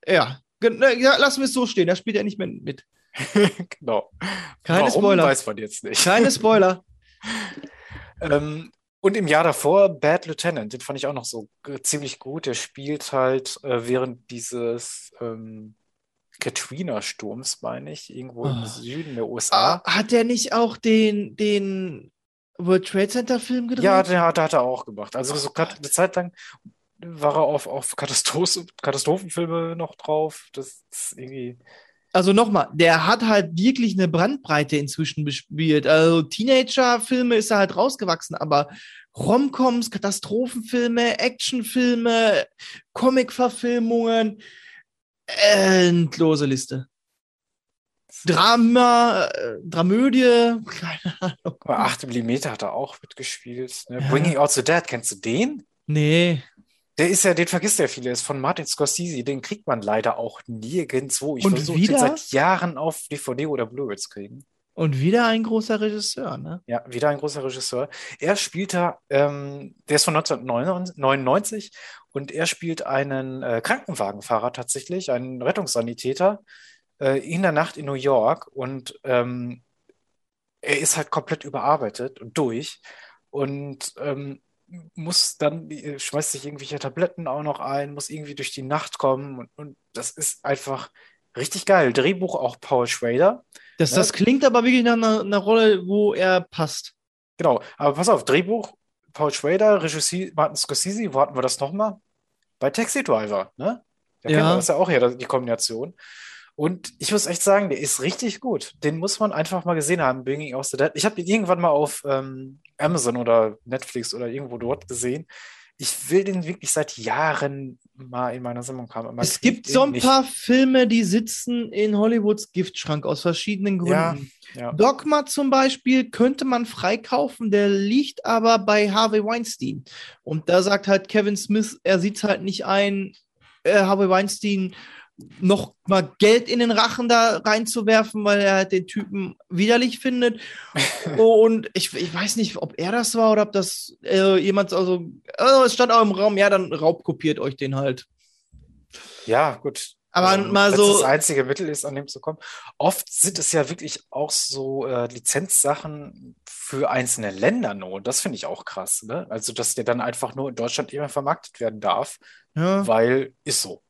S1: ja, ne, ja lassen wir es so stehen, da spielt er nicht mehr mit. <laughs>
S4: Genau.
S1: Keine
S4: Warum,
S1: Spoiler.
S4: weiß man jetzt nicht.
S1: Keine Spoiler. <laughs>
S4: Ähm, und im Jahr davor Bad Lieutenant, den fand ich auch noch so ziemlich gut. Der spielt halt äh, während dieses ähm, Katrina-Sturms, meine ich, irgendwo im
S1: Ah.
S4: Süden der USA.
S1: Ah, hat der nicht auch den, den World Trade Center Film gedreht?
S4: Ja, den hat, hat er auch gemacht. Also so eine Zeit lang war er auf, auf Katastroph Katastrophenfilme noch drauf. Das ist irgendwie.
S1: Also nochmal, der hat halt wirklich eine Brandbreite inzwischen bespielt. Also Teenager-Filme ist er halt rausgewachsen, aber Romcoms, Katastrophenfilme, Actionfilme, Comic-Verfilmungen, endlose Liste. Drama, äh, Dramödie, <laughs> keine Ahnung.
S4: Aber 8 mm hat er auch mitgespielt. Ne?
S1: Ja.
S4: Bringing Out the Dead, kennst du den?
S1: Nee.
S4: Der ist ja, den vergisst ja viele, ist von Martin Scorsese. Den kriegt man leider auch nirgendwo. Ich versuche den seit Jahren auf DVD oder Blu-ray zu kriegen.
S1: Und wieder ein großer Regisseur, ne?
S4: Ja, wieder ein großer Regisseur. Er spielt da, ähm, der ist von 1999 und er spielt einen äh, Krankenwagenfahrer tatsächlich, einen Rettungssanitäter äh, in der Nacht in New York und ähm, er ist halt komplett überarbeitet und durch und ähm, muss dann, äh, schmeißt sich irgendwelche Tabletten auch noch ein, muss irgendwie durch die Nacht kommen und, und das ist einfach richtig geil. Drehbuch auch Paul Schrader.
S1: Das,
S4: Ja.
S1: das klingt aber wirklich nach einer, einer Rolle, wo er passt.
S4: Genau, aber pass auf, Drehbuch Paul Schrader, Regie Martin Scorsese, wo hatten wir das nochmal? Bei Taxi Driver, ne? Da
S1: Ja.
S4: kennen wir das ja auch her, die Kombination. Und ich muss echt sagen, der ist richtig gut. Den muss man einfach mal gesehen haben, Bringing Out the Dead. Ich habe ihn irgendwann mal auf ähm, Amazon oder Netflix oder irgendwo dort gesehen. Ich will den wirklich seit Jahren mal in meiner Sammlung haben.
S1: Es gibt so ein
S4: nicht.
S1: paar Filme, die sitzen in Hollywoods Giftschrank aus verschiedenen Gründen.
S4: Ja, ja.
S1: Dogma zum Beispiel könnte man freikaufen, der liegt aber bei Harvey Weinstein. Und da sagt halt Kevin Smith, er sieht halt nicht ein, äh, Harvey Weinstein noch mal Geld in den Rachen da reinzuwerfen, weil er halt den Typen widerlich findet. <laughs> Und ich, ich weiß nicht, ob er das war oder ob das äh, jemand, also, also es stand auch im Raum, ja, dann raubkopiert euch den halt.
S4: Ja, gut.
S1: Aber
S4: Also,
S1: mal so-
S4: das einzige Mittel ist, an dem zu kommen. Oft sind es ja wirklich auch so äh, Lizenzsachen für einzelne Länder nur. Und das finde ich auch krass, ne? Also, dass der dann einfach nur in Deutschland immer vermarktet werden darf,
S1: Ja.
S4: weil ist so.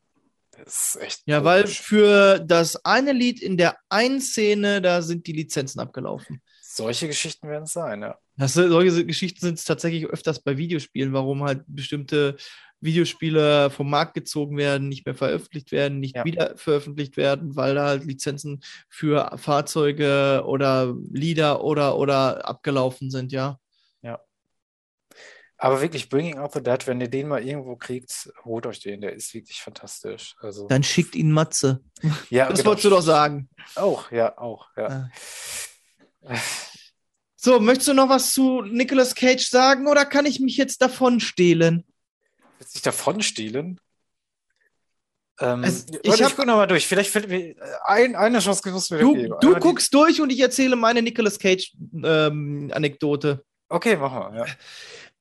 S4: Das ist echt
S1: Ja, weil für das eine Lied in der einen Szene, da sind die Lizenzen abgelaufen.
S4: Solche Geschichten werden es sein, ja.
S1: Das, solche Geschichten sind es tatsächlich öfters bei Videospielen, warum halt bestimmte Videospiele vom Markt gezogen werden, nicht mehr veröffentlicht werden, nicht
S4: Ja.
S1: wieder veröffentlicht werden, weil da halt Lizenzen für Fahrzeuge oder Lieder oder oder abgelaufen sind, ja.
S4: Aber wirklich, Bringing Out the Dead, wenn ihr den mal irgendwo kriegt, holt euch den, der ist wirklich fantastisch. Also,
S1: Dann schickt ihn Matze.
S4: ja,
S1: Das
S4: genau.
S1: wolltest du doch sagen.
S4: Auch, ja, auch, ja.
S1: So, möchtest du noch was zu Nicolas Cage sagen oder kann ich mich jetzt davon stehlen?
S4: Willst du dich davon stehlen? Ähm, warte,
S1: ich
S4: ich,
S1: hab-
S4: guck noch mal durch. Vielleicht fällt mir äh, ein, eine Chance gewusst mir
S1: Du,
S4: geben.
S1: du
S4: die-
S1: guckst durch und ich erzähle meine Nicolas Cage-Anekdote.
S4: Okay, machen wir. Ja.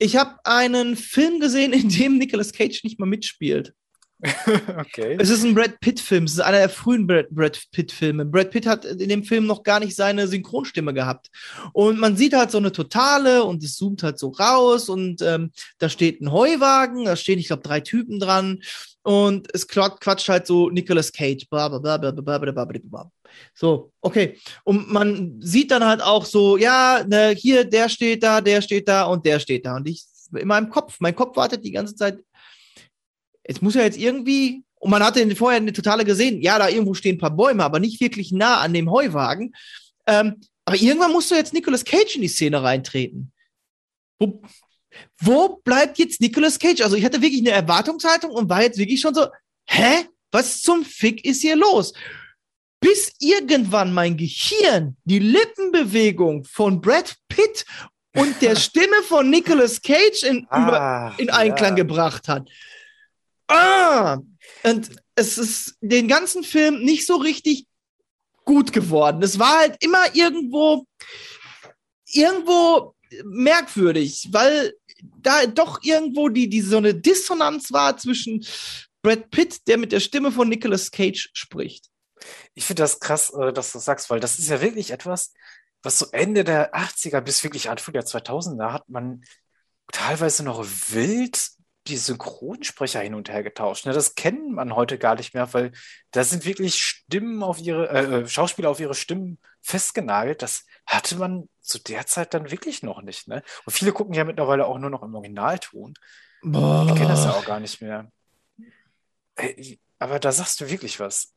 S1: Ich habe einen Film gesehen, in dem Nicolas Cage nicht mal mitspielt. <laughs>
S4: okay.
S1: Es ist ein Brad Pitt-Film. Es ist einer der frühen Brad, Brad Pitt-Filme. Brad Pitt hat in dem Film noch gar nicht seine Synchronstimme gehabt. Und man sieht halt so eine totale und es zoomt halt so raus und ähm, da steht ein Heuwagen, da stehen, ich glaube, drei Typen dran und es quat- quatscht halt so Nicolas Cage. So, okay. Und man sieht dann halt auch so, ja, ne, hier, der steht da, der steht da und der steht da. Und ich, in meinem Kopf, mein Kopf wartet die ganze Zeit, es muss ja jetzt irgendwie Und man hatte vorher eine totale gesehen, ja, da irgendwo stehen ein paar Bäume, aber nicht wirklich nah an dem Heuwagen. Ähm, aber irgendwann musst du jetzt Nicolas Cage in die Szene reintreten. Wo, wo bleibt jetzt Nicolas Cage? Also ich hatte wirklich eine Erwartungshaltung und war jetzt wirklich schon so, hä? Was zum Fick ist hier los? Bis irgendwann mein Gehirn die Lippenbewegung von Brad Pitt und der <laughs> Stimme von Nicolas Cage in,
S4: Ah,
S1: in Einklang
S4: ja.
S1: gebracht hat. Ah! Und es ist den ganzen Film nicht so richtig gut geworden. Es war halt immer irgendwo, irgendwo merkwürdig, weil da doch irgendwo die, die so eine Dissonanz war zwischen Brad Pitt, der mit der Stimme von Nicolas Cage spricht.
S4: Ich finde das krass, äh, dass du das sagst, weil das ist ja wirklich etwas, was so Ende der 80er bis wirklich Anfang der 2000er hat man teilweise noch wild die Synchronsprecher hin und her getauscht. Ne? Das kennt man heute gar nicht mehr, weil da sind wirklich Stimmen auf ihre, äh, äh, Schauspieler auf ihre Stimmen festgenagelt. Das hatte man zu der Zeit dann wirklich noch nicht. Ne? Und viele gucken ja mittlerweile auch nur noch im Originalton.
S1: Boah.
S4: Ich kenne das ja auch gar nicht mehr. Ey, Aber da sagst du wirklich was.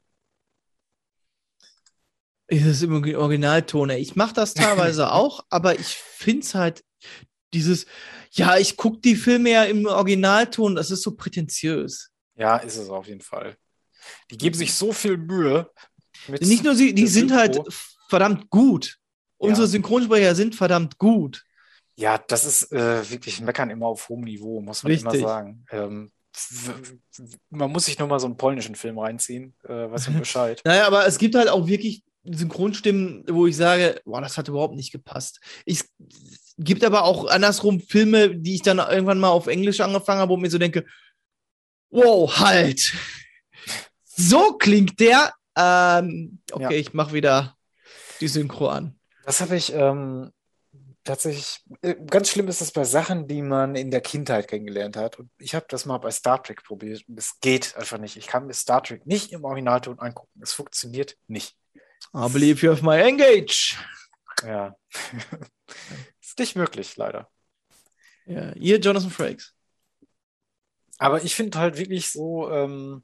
S1: Ist es im Originalton? Ich mache das teilweise <laughs> auch, aber ich finde es halt dieses, ja, ich gucke die Filme ja im Originalton, das ist so prätentiös.
S4: Ja, ist es auf jeden Fall. Die geben sich so viel Mühe.
S1: Nicht nur sie, die sind halt
S4: Synchro.
S1: Verdammt gut. Unsere
S4: Ja.
S1: Synchronsprecher sind verdammt gut.
S4: Ja, das ist äh, wirklich Meckern immer auf hohem Niveau, muss man immer
S1: Richtig.
S4: sagen. Ähm, man muss sich nur mal so einen polnischen Film reinziehen, äh, weiß man Bescheid. <laughs>
S1: Naja, aber es gibt halt auch wirklich Synchronstimmen, wo ich sage, boah, das hat überhaupt nicht gepasst. Ich, es gibt aber auch andersrum Filme, die ich dann irgendwann mal auf Englisch angefangen habe, wo mir so denke, wow, halt. <laughs> So klingt der. Ähm, okay,
S4: Ja.
S1: ich mache wieder die Synchro an.
S4: Das habe ich ähm, tatsächlich, äh, ganz schlimm ist das bei Sachen, die man in der Kindheit kennengelernt hat. Und ich habe das mal bei Star Trek probiert. und Es geht einfach nicht. Ich kann mir Star Trek nicht im Originalton angucken. Es funktioniert nicht.
S1: I believe you have my engage.
S4: Ja. <laughs> Ist nicht möglich, leider.
S1: Ja, ihr Jonathan Frakes.
S4: Aber ich finde halt wirklich so, ähm,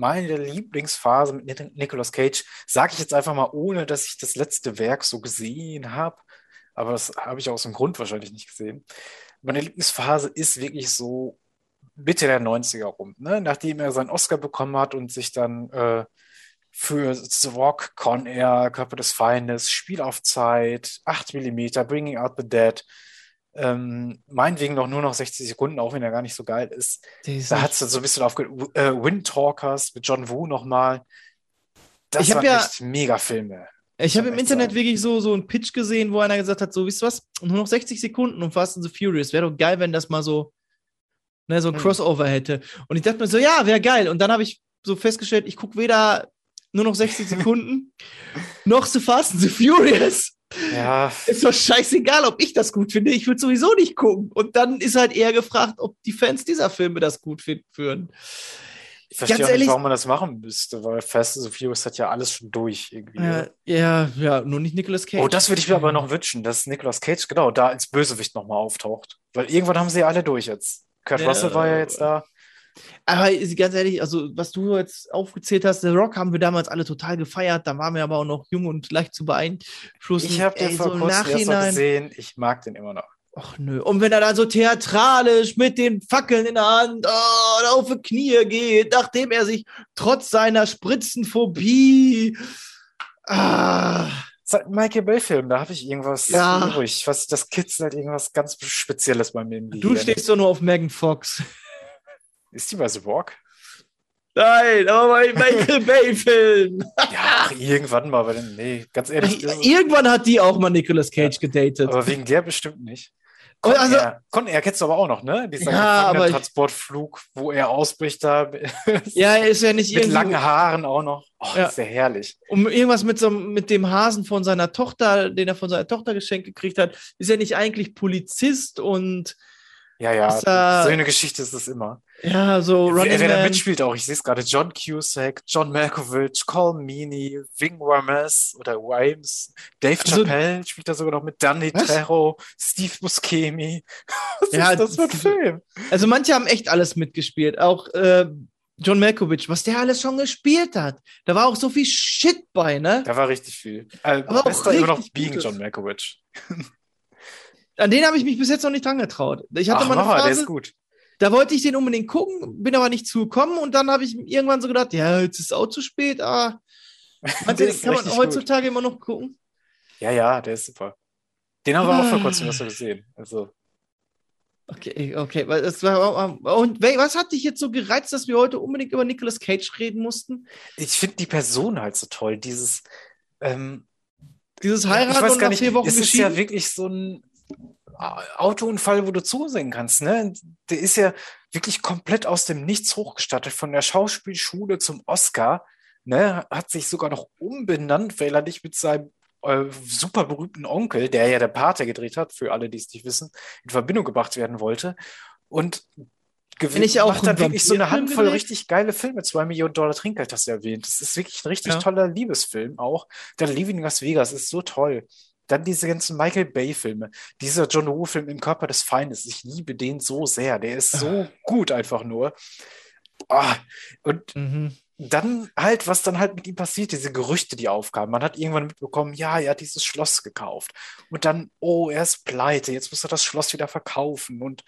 S4: meine Lieblingsphase mit Nic- Nicolas Cage, sage ich jetzt einfach mal, ohne dass ich das letzte Werk so gesehen habe. Aber das habe ich aus dem Grund wahrscheinlich nicht gesehen. Meine Lieblingsphase ist wirklich so Mitte der 90er rum, ne? Nachdem er seinen Oscar bekommen hat und sich dann äh, für The Rock, Con Air, Körper des Feindes, Spiel auf Zeit, 8 mm, Bringing Out the Dead, ähm, meinetwegen noch nur noch 60 Sekunden, auch wenn er gar nicht so geil ist.
S1: Ist
S4: Da hat es so ein bisschen aufge... Äh, Wind Talkers mit John Woo nochmal. Das
S1: Ich
S4: waren
S1: ja-
S4: echt mega Filme.
S1: Ich habe im Internet
S4: sagen.
S1: wirklich so, so einen Pitch gesehen, wo einer gesagt hat: So, wisst ihr was? Nur noch 60 Sekunden und Fast and the Furious. Wäre doch geil, wenn das mal so, ne, so ein
S4: Hm.
S1: Crossover hätte. Und ich dachte mir so: Ja, wäre geil. Und dann habe ich so festgestellt, ich gucke weder nur noch 60 <laughs> Sekunden noch so Fast and the Furious.
S4: Ja,
S1: Ist doch scheißegal, ob ich das gut finde. Ich würde sowieso nicht gucken. Und dann ist halt eher gefragt, ob die Fans dieser Filme das gut finden würden.
S4: ich verstehe
S1: Ganz
S4: auch
S1: ehrlich-
S4: nicht, warum man das machen müsste, weil Fast and the Furious hat ja alles schon durch irgendwie.
S1: Ja, ja, ja, nur nicht Nicolas Cage.
S4: Oh, das würde ich mir aber noch wünschen, dass Nicolas Cage genau da als Bösewicht nochmal auftaucht. Weil irgendwann haben sie ja alle durch jetzt. Kurt
S1: Ja,
S4: Russell war ja jetzt da.
S1: Aber ganz ehrlich, also was du jetzt aufgezählt hast, The Rock haben wir damals alle total gefeiert. Da waren wir aber auch noch jung und leicht zu beeinflussen.
S4: Ich habe den vor
S1: so
S4: kurzem erst gesehen. Ich mag den immer noch.
S1: Ach nö. Und wenn er dann so theatralisch mit den Fackeln in der Hand oh, auf die Knie geht, nachdem er sich trotz seiner Spritzenphobie. Ah,
S4: Seit Michael Bay-Film, da habe ich irgendwas
S1: Ja.
S4: übrig. Was, das kitzelt irgendwas ganz Spezielles bei mir im
S1: du stehst doch nur auf Megan Fox.
S4: Ist die bei The Rock?
S1: Nein, aber bei Michael <laughs> Bay-Film.
S4: Ja, ach, irgendwann mal. Aber dann, nee, ganz ehrlich. das ist-
S1: Irgendwann hat die auch mal Nicolas Cage gedatet.
S4: Aber wegen der bestimmt nicht. Con
S1: also-
S4: Air, Con Air kennst du aber auch noch, ne? Dieser
S1: Ja,
S4: Transportflug, wo er ausbricht da <laughs>
S1: ja, er ist ja nicht <laughs>
S4: mit langen Haaren auch noch. Oh,
S1: Ja.
S4: ist ja herrlich.
S1: um irgendwas mit, so, mit dem Hasen von seiner Tochter, den er von seiner Tochter geschenkt gekriegt hat, ist er nicht eigentlich Polizist und
S4: Ja, ja, so eine Geschichte ist es immer.
S1: Ja, so
S4: Wer,
S1: Running
S4: wer da
S1: Man.
S4: mitspielt auch, ich sehe es gerade, John Cusack, John Malkovich, Colm Meaney, Ving Rhames oder Wimes, Dave
S1: Also-
S4: Chappelle spielt da sogar noch mit, Danny? Trejo, Steve Buscemi. <laughs> Was
S1: Ja,
S4: ist das für ein Film?
S1: Also manche haben echt alles mitgespielt. Auch äh, John Malkovich, was der alles schon gespielt hat. Da war auch so viel Shit bei, ne?
S4: Da war richtig viel. Äh,
S1: Aber auch
S4: bester immer noch
S1: richtig
S4: Being. John Malkovich.
S1: An den habe ich mich bis jetzt noch nicht dran getraut. Ich hatte
S4: Ach,
S1: mal eine
S4: Mama, der
S1: Phase,
S4: ist gut.
S1: Da wollte ich den unbedingt gucken, bin aber nicht zugekommen und dann habe ich irgendwann so gedacht, ja, jetzt ist auch zu spät, ah. Meinst du, den kann man heutzutage immer noch gucken?
S4: Ja, ja, der ist super. Den haben wir auch vor
S1: Ah.
S4: kurzem erst gesehen. Also,
S1: Okay, okay, weil das war und was hat dich jetzt so gereizt, dass wir heute unbedingt über Nicolas Cage reden mussten?
S4: ich finde die Person halt so toll. Dieses, ähm,
S1: Dieses Heiraten und nach
S4: nicht,
S1: vier Wochen
S4: es ist ja wirklich so ein Autounfall, wo du zusehen kannst, ne? Der ist ja wirklich komplett aus dem Nichts hochgestattet, von der Schauspielschule zum Oscar, ne? Hat sich sogar noch umbenannt, weil er nicht mit seinem äh, super berühmten Onkel, der ja der Pate gedreht hat, für alle, die es nicht wissen, in Verbindung gebracht werden wollte. Und gew-
S1: Wenn ich auch
S4: macht dann wirklich so eine Handvoll
S1: gedreht?
S4: richtig geile Filme. Zwei Millionen Dollar Trinkgeld hast du erwähnt. Das ist wirklich ein richtig
S1: Ja.
S4: toller Liebesfilm auch. Dann Leaving Las Vegas ist so toll. Dann diese ganzen Michael Bay-Filme. Dieser John Woo-Film Im Körper des Feindes. Ich liebe den so sehr. Der ist so gut einfach nur. Ah, und
S1: Mhm.
S4: dann halt, was dann halt mit ihm passiert, diese Gerüchte, die aufkamen. Man hat irgendwann mitbekommen, ja, er hat dieses Schloss gekauft. Und dann, oh, er ist pleite, jetzt muss er das Schloss wieder verkaufen. Und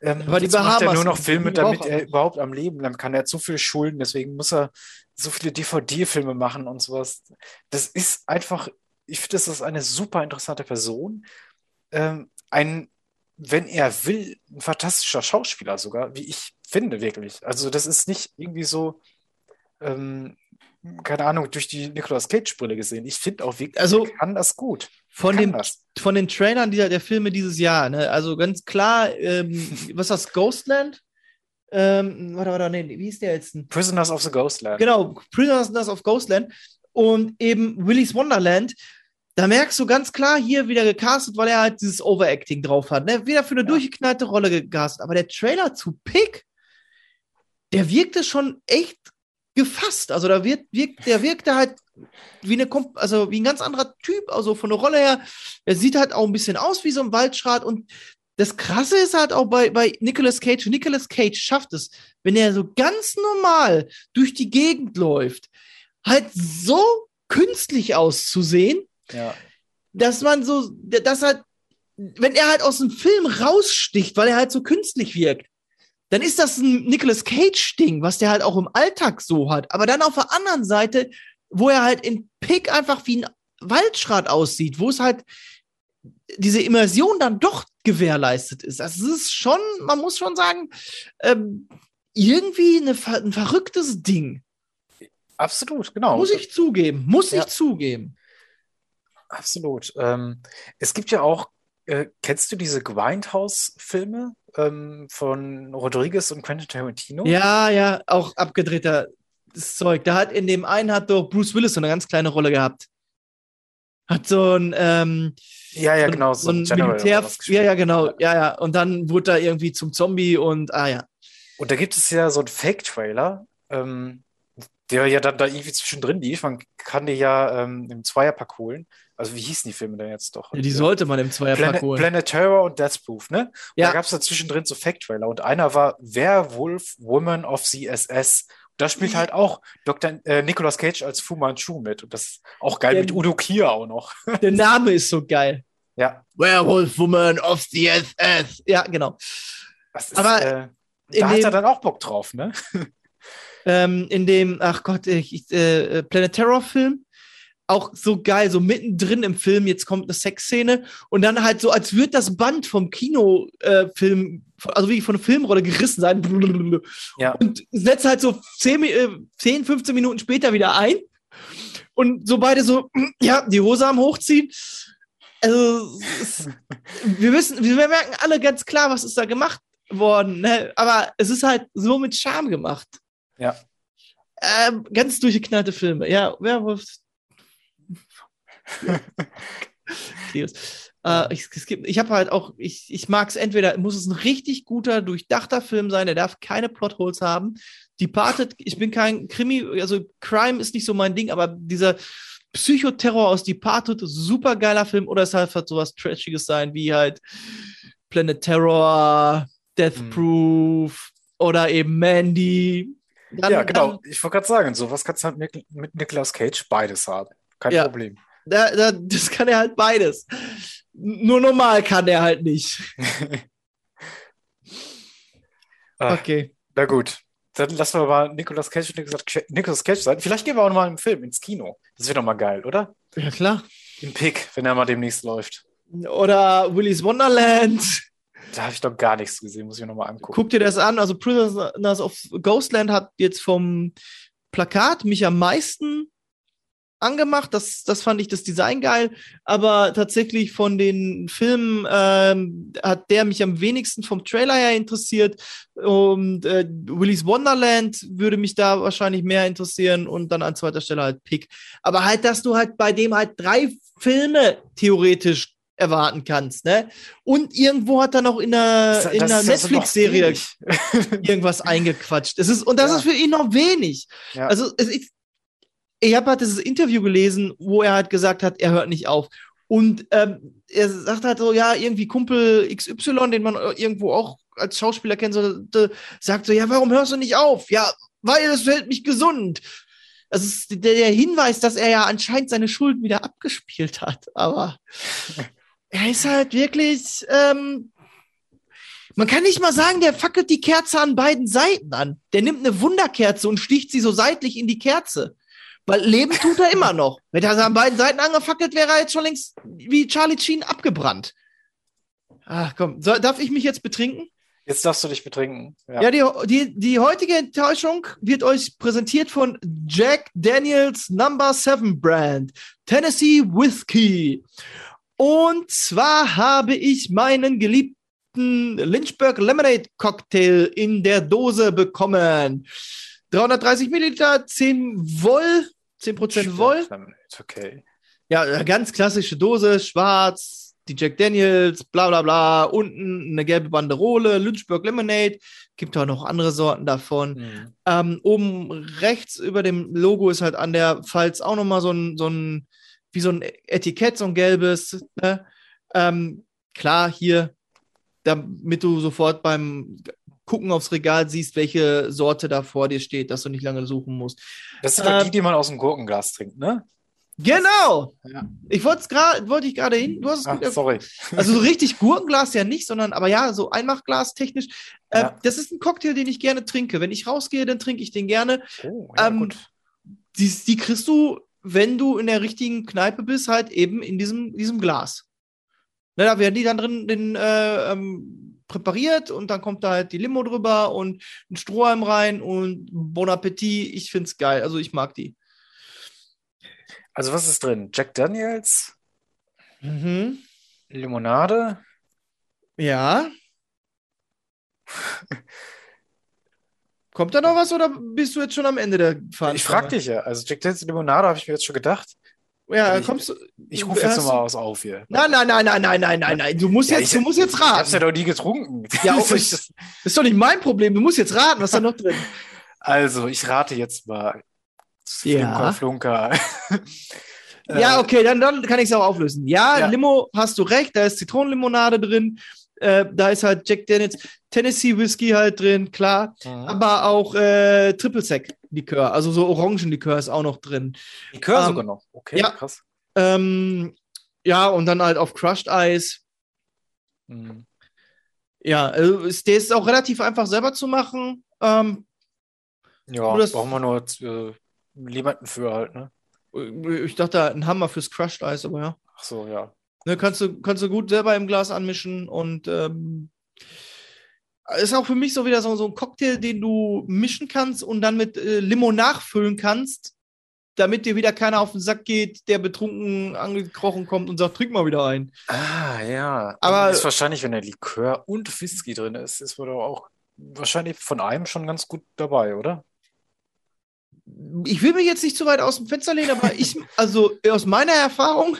S4: ähm,
S1: Aber die
S4: jetzt macht er
S1: Bahamas
S4: nur noch Filme, damit er überhaupt am Leben bleiben kann. Er hat so viele Schulden, deswegen muss er so viele DVD-Filme machen und sowas. Das ist einfach, ich finde, das ist eine super interessante Person. Ähm, ein, wenn er will, ein fantastischer Schauspieler sogar, wie ich finde, wirklich. Also, das ist nicht irgendwie so ähm, keine Ahnung, durch die Nicolas Cage-Brille gesehen. Ich finde auch wirklich,
S1: Also-
S4: kann das gut.
S1: Von,
S4: kann
S1: dem,
S4: das.
S1: von den Trailern dieser, der Filme dieses Jahr, ne? Also ganz klar, ähm, <laughs> was ist das, Ghostland? Ähm, warte, warte, nee, wie hieß der jetzt?
S4: Prisoners of the Ghostland.
S1: Genau, Prisoners of Ghostland und eben Willy's Wonderland. Da merkst du ganz klar hier wieder gecastet, weil er halt dieses Overacting drauf hat. Ne? Wieder für eine
S4: Ja.
S1: durchgeknallte Rolle gecastet. Aber der Trailer zu Pick, der wirkte schon echt gefasst. Also da wird, wirkt, der wirkte halt wie eine, also wie ein ganz anderer Typ, also von der Rolle her. Er sieht halt auch ein bisschen aus wie so ein Waldschrat und das Krasse ist halt auch bei, bei Nicolas Cage. Nicolas Cage schafft es, wenn er so ganz normal durch die Gegend läuft, halt so künstlich auszusehen,
S4: Ja.
S1: dass man so, dass halt, wenn er halt aus dem Film raussticht, weil er halt so künstlich wirkt, dann ist das ein Nicolas Cage-Ding, was der halt auch im Alltag so hat. Aber dann auf der anderen Seite, wo er halt in Pick einfach wie ein Waldschrat aussieht, wo es halt diese Immersion dann doch gewährleistet ist. Also es ist schon, man muss schon sagen, ähm, irgendwie eine, ein verrücktes Ding.
S4: Absolut, genau.
S1: Muss ich zugeben, muss
S4: Ja.
S1: ich zugeben.
S4: Absolut. Ähm, es gibt ja auch, äh, kennst du diese Grindhouse-Filme ähm, von Rodriguez und Quentin Tarantino?
S1: Ja, ja, auch abgedrehter Zeug. Da hat in dem einen hat doch Bruce Willis so eine ganz kleine Rolle gehabt. Hat so ein, ähm,
S4: ja, ja,
S1: so
S4: genau.
S1: so ein
S4: General
S1: Militär, ja, ja, genau, ja, ja. Und dann wurde er irgendwie zum Zombie und, ah ja.
S4: Und da gibt es ja so einen Fake-Trailer, ähm, der ja dann da irgendwie zwischendrin lief. Man kann die ja ähm, im Zweierpack holen. Also wie hießen die Filme denn jetzt doch?
S1: Die sollte man im Zweierpack
S4: Planet,
S1: holen.
S4: Planet Terror und Death Proof, ne? Und
S1: Ja.
S4: Da gab es da zwischendrin so Fact-Trailer und einer war Werewolf Woman of the SS. Da spielt halt auch Dr. Äh, Nicolas Cage als Fu Manchu mit. Und das ist auch geil
S1: Der-
S4: mit Udo Kier auch noch. <laughs>
S1: Der Name ist so geil.
S4: Ja,
S1: Werewolf Woman of the SS. Ja, genau.
S4: ist,
S1: Aber
S4: äh, da hat er dann auch Bock drauf, ne? <laughs>
S1: ähm, in dem, ach Gott, ich, ich, äh, Planet Terror Film. Auch so geil, so mittendrin im Film, jetzt kommt eine Sexszene und dann halt so, als würde das Band vom Kinofilm, äh, also wie von der Filmrolle gerissen sein.
S4: Ja.
S1: Und setzt halt so 10, Mi- äh, 10, 15 Minuten später wieder ein. Und so beide so, <clears throat> ja, die Hose am Hochziehen. Also, es, <laughs> wir wissen, wir merken alle ganz klar, was ist da gemacht worden, ne? aber es ist halt so mit Charme gemacht.
S4: Ja.
S1: Ähm, ganz durchgeknallte Filme. Ja, Werwolf. Cleos. <laughs> Äh, ich es gibt, ich habe halt auch, ich, ich mag es entweder, muss es ein richtig guter, durchdachter Film sein, der darf keine Plotholes haben. Departed, ich bin kein Krimi, also Crime ist nicht so mein Ding, aber dieser Psychoterror aus Departed, super geiler Film, oder es halt halt sowas Trashiges sein, wie halt Planet Terror, Death
S4: Mhm.
S1: Proof oder eben Mandy. Dann,
S4: ja, genau.
S1: Dann,
S4: Ich wollte gerade sagen, sowas kannst du halt mit, mit Nicolas Cage beides haben. Kein
S1: Ja.
S4: Problem.
S1: da, da, das kann er halt beides. Nur normal kann er halt nicht. <laughs>
S4: Ah,
S1: Okay.
S4: Na gut. Dann lassen wir mal Nicolas Cage und Nicolas Cage, sein. Vielleicht gehen wir auch noch mal im Film, ins Kino. Das wäre doch mal geil, oder?
S1: Ja, klar.
S4: Im Pick, wenn er mal demnächst läuft.
S1: Oder Willy's Wonderland.
S4: Da habe ich doch gar nichts gesehen, muss ich mir noch mal angucken.
S1: Guck dir das an. Also Prisoners of Ghostland hat jetzt vom Plakat mich am meisten angemacht. Das, das fand ich das Design geil. Aber tatsächlich von den Filmen ähm, hat der mich am wenigsten vom Trailer her interessiert. Und äh, Willy's Wonderland würde mich da wahrscheinlich mehr interessieren und dann an zweiter Stelle halt Pick. Aber halt, dass du halt bei dem halt drei Filme theoretisch erwarten kannst, ne? Und irgendwo hat er noch in einer, in einer Netflix-Serie <laughs> <laughs> irgendwas eingequatscht. Es ist, und das
S4: Ja.
S1: ist für ihn noch wenig.
S4: Ja.
S1: Also es ist, ich habe halt dieses Interview gelesen, wo er halt gesagt hat, er hört nicht auf. Und ähm, er sagt halt so, ja, irgendwie Kumpel XY, den man irgendwo auch als Schauspieler kennt, so, sagt so, ja, warum hörst du nicht auf? Ja, weil es hält mich gesund. Das ist der, der Hinweis, dass er ja anscheinend seine Schulden wieder abgespielt hat. Aber <laughs> er ist halt wirklich, ähm, man kann nicht mal sagen, der fackelt die Kerze an beiden Seiten an. Der nimmt eine Wunderkerze und sticht sie so seitlich in die Kerze. Weil Leben tut er immer noch. Wenn er an beiden Seiten angefackelt wäre, er jetzt schon längst wie Charlie Sheen abgebrannt. Ach komm, so, darf ich mich jetzt betrinken?
S4: Jetzt darfst du dich betrinken. Ja.
S1: Ja, die, die, die heutige Enttäuschung wird euch präsentiert von Jack Daniels Number 7 Brand, Tennessee Whiskey. Und zwar habe ich meinen geliebten Lynchburg Lemonade Cocktail in der Dose bekommen. 330 Milliliter, 10 Woll, 10% Woll.
S4: Ist okay.
S1: Ja, ganz klassische Dose, schwarz, die Jack Daniels, bla bla bla, unten eine gelbe Banderole, Lynchburg Lemonade, gibt auch noch andere Sorten davon.
S4: Hm.
S1: Ähm, oben rechts über dem Logo ist halt an der Falz auch nochmal so ein, so ein, wie so ein Etikett, so ein gelbes. Ne? Ähm, klar, hier, damit du sofort beim Gucken aufs Regal siehst, welche Sorte da vor dir steht, dass du nicht lange suchen musst.
S4: Das sind
S1: Ähm,
S4: die, die man aus dem Gurkenglas trinkt, ne?
S1: Genau!
S4: Ja.
S1: Ich wollte es gerade, wollte ich gerade hin. Du hast es
S4: Ach, sorry.
S1: Also so richtig Gurkenglas ja nicht, sondern aber ja, so Einmachglas technisch. Äh,
S4: Ja.
S1: Das ist ein Cocktail, den ich gerne trinke. Wenn ich rausgehe, dann trinke ich den gerne.
S4: Oh, ja,
S1: Ähm. Die, die kriegst du, wenn du in der richtigen Kneipe bist, halt eben in diesem, diesem Glas. Ne, da werden die dann drin den, äh, ähm, präpariert und dann kommt da halt die Limo drüber und ein Strohhalm rein und Bon Appetit. Ich find's geil. Also ich mag die.
S4: Also, was ist drin? Jack Daniels,
S1: Mhm.
S4: Limonade.
S1: Ja. <laughs> Kommt da noch was oder bist du jetzt schon am Ende der Fahrt?
S4: Ich frag dich ja. Also, Jack Daniels Limonade habe ich mir jetzt schon gedacht.
S1: Ja,
S4: Ich-
S1: kommst du.
S4: Ich rufe jetzt
S1: hast
S4: nochmal
S1: du-
S4: was auf hier.
S1: Nein, nein, nein, nein, nein, nein, nein, nein. Du musst
S4: Ja,
S1: jetzt,
S4: ich-
S1: du musst jetzt
S4: Ich hab's ja
S1: raten.
S4: doch nie getrunken.
S1: Ja,
S4: Das <laughs>
S1: oh,
S4: ist-
S1: ich- Ist doch nicht mein Problem. Du musst jetzt raten, was da noch drin.
S4: Also, ich rate jetzt mal.
S1: Ja.
S4: Flunker, Flunker.
S1: Ja,
S4: Äh,
S1: okay, dann, dann kann ich es auch auflösen. Ja,
S4: Ja.
S1: Limo, hast du recht, da ist Zitronenlimonade drin. Äh, da ist halt Jack Daniels Tennessee Whiskey halt drin, klar.
S4: Mhm.
S1: Aber auch äh, Triple Sec Likör, also so Orangenlikör ist auch noch drin.
S4: Likör
S1: ähm,
S4: sogar noch. Okay,
S1: ja.
S4: krass.
S1: Ähm, ja, und dann halt auf Crushed Eis.
S4: Mhm.
S1: Ja, also ist, der ist auch relativ einfach selber zu machen. Ähm,
S4: Ja,
S1: das-
S4: brauchen wir nur äh, jemanden für halt, ne?
S1: ich dachte, ein Hammer fürs Crushed Eis, aber ja.
S4: Ach so, ja.
S1: Ne, kannst, du, kannst du gut selber im Glas anmischen und ähm, ist auch für mich so wieder so, so ein Cocktail, den du mischen kannst und dann mit äh, Limo nachfüllen kannst, damit dir wieder keiner auf den Sack geht, der betrunken angekrochen kommt und sagt, trink mal wieder ein.
S4: Ah, ja.
S1: Aber-
S4: ist wahrscheinlich, wenn da Likör und Whisky drin ist, ist wohl auch wahrscheinlich von einem schon ganz gut dabei, oder?
S1: Ich will mich jetzt nicht zu weit aus dem Fenster lehnen, aber ich, <laughs> also aus meiner Erfahrung,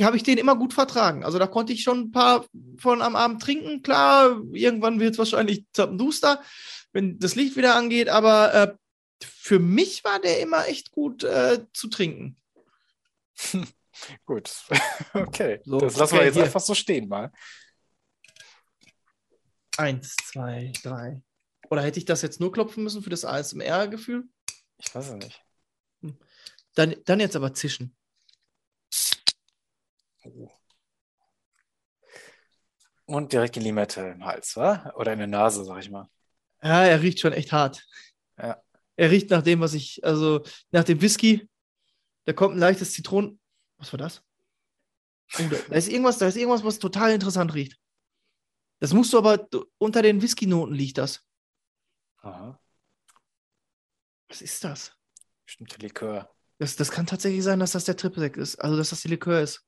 S1: habe ich den immer gut vertragen. Also da konnte ich schon ein paar von am Abend trinken. Klar, irgendwann wird es wahrscheinlich zappenduster, wenn das Licht wieder angeht, aber äh, für mich war der immer echt gut äh, zu trinken. <laughs>
S4: Gut. <laughs> Okay.
S1: So,
S4: das lassen wir
S1: okay,
S4: jetzt
S1: hier.
S4: einfach so stehen mal.
S1: Eins, zwei, drei. Oder hätte ich das jetzt nur klopfen müssen für das ASMR-Gefühl?
S4: Ich weiß es nicht.
S1: Dann, dann jetzt aber zischen.
S4: Und direkt die Limette im Hals, wa? Oder in der Nase, sag ich mal.
S1: Ja, er riecht schon echt hart.
S4: Ja.
S1: Er riecht nach dem, was ich, also nach dem Whisky. Da kommt ein leichtes Zitronen. Was war das? Oh, da, ist irgendwas, da ist irgendwas, was total interessant riecht. Das musst du aber unter den Whisky-Noten liegt das.
S4: Aha.
S1: Was ist das?
S4: Bestimmte Likör.
S1: Das, das kann tatsächlich sein, dass das der Triple Sec ist. Also, dass das die Likör ist.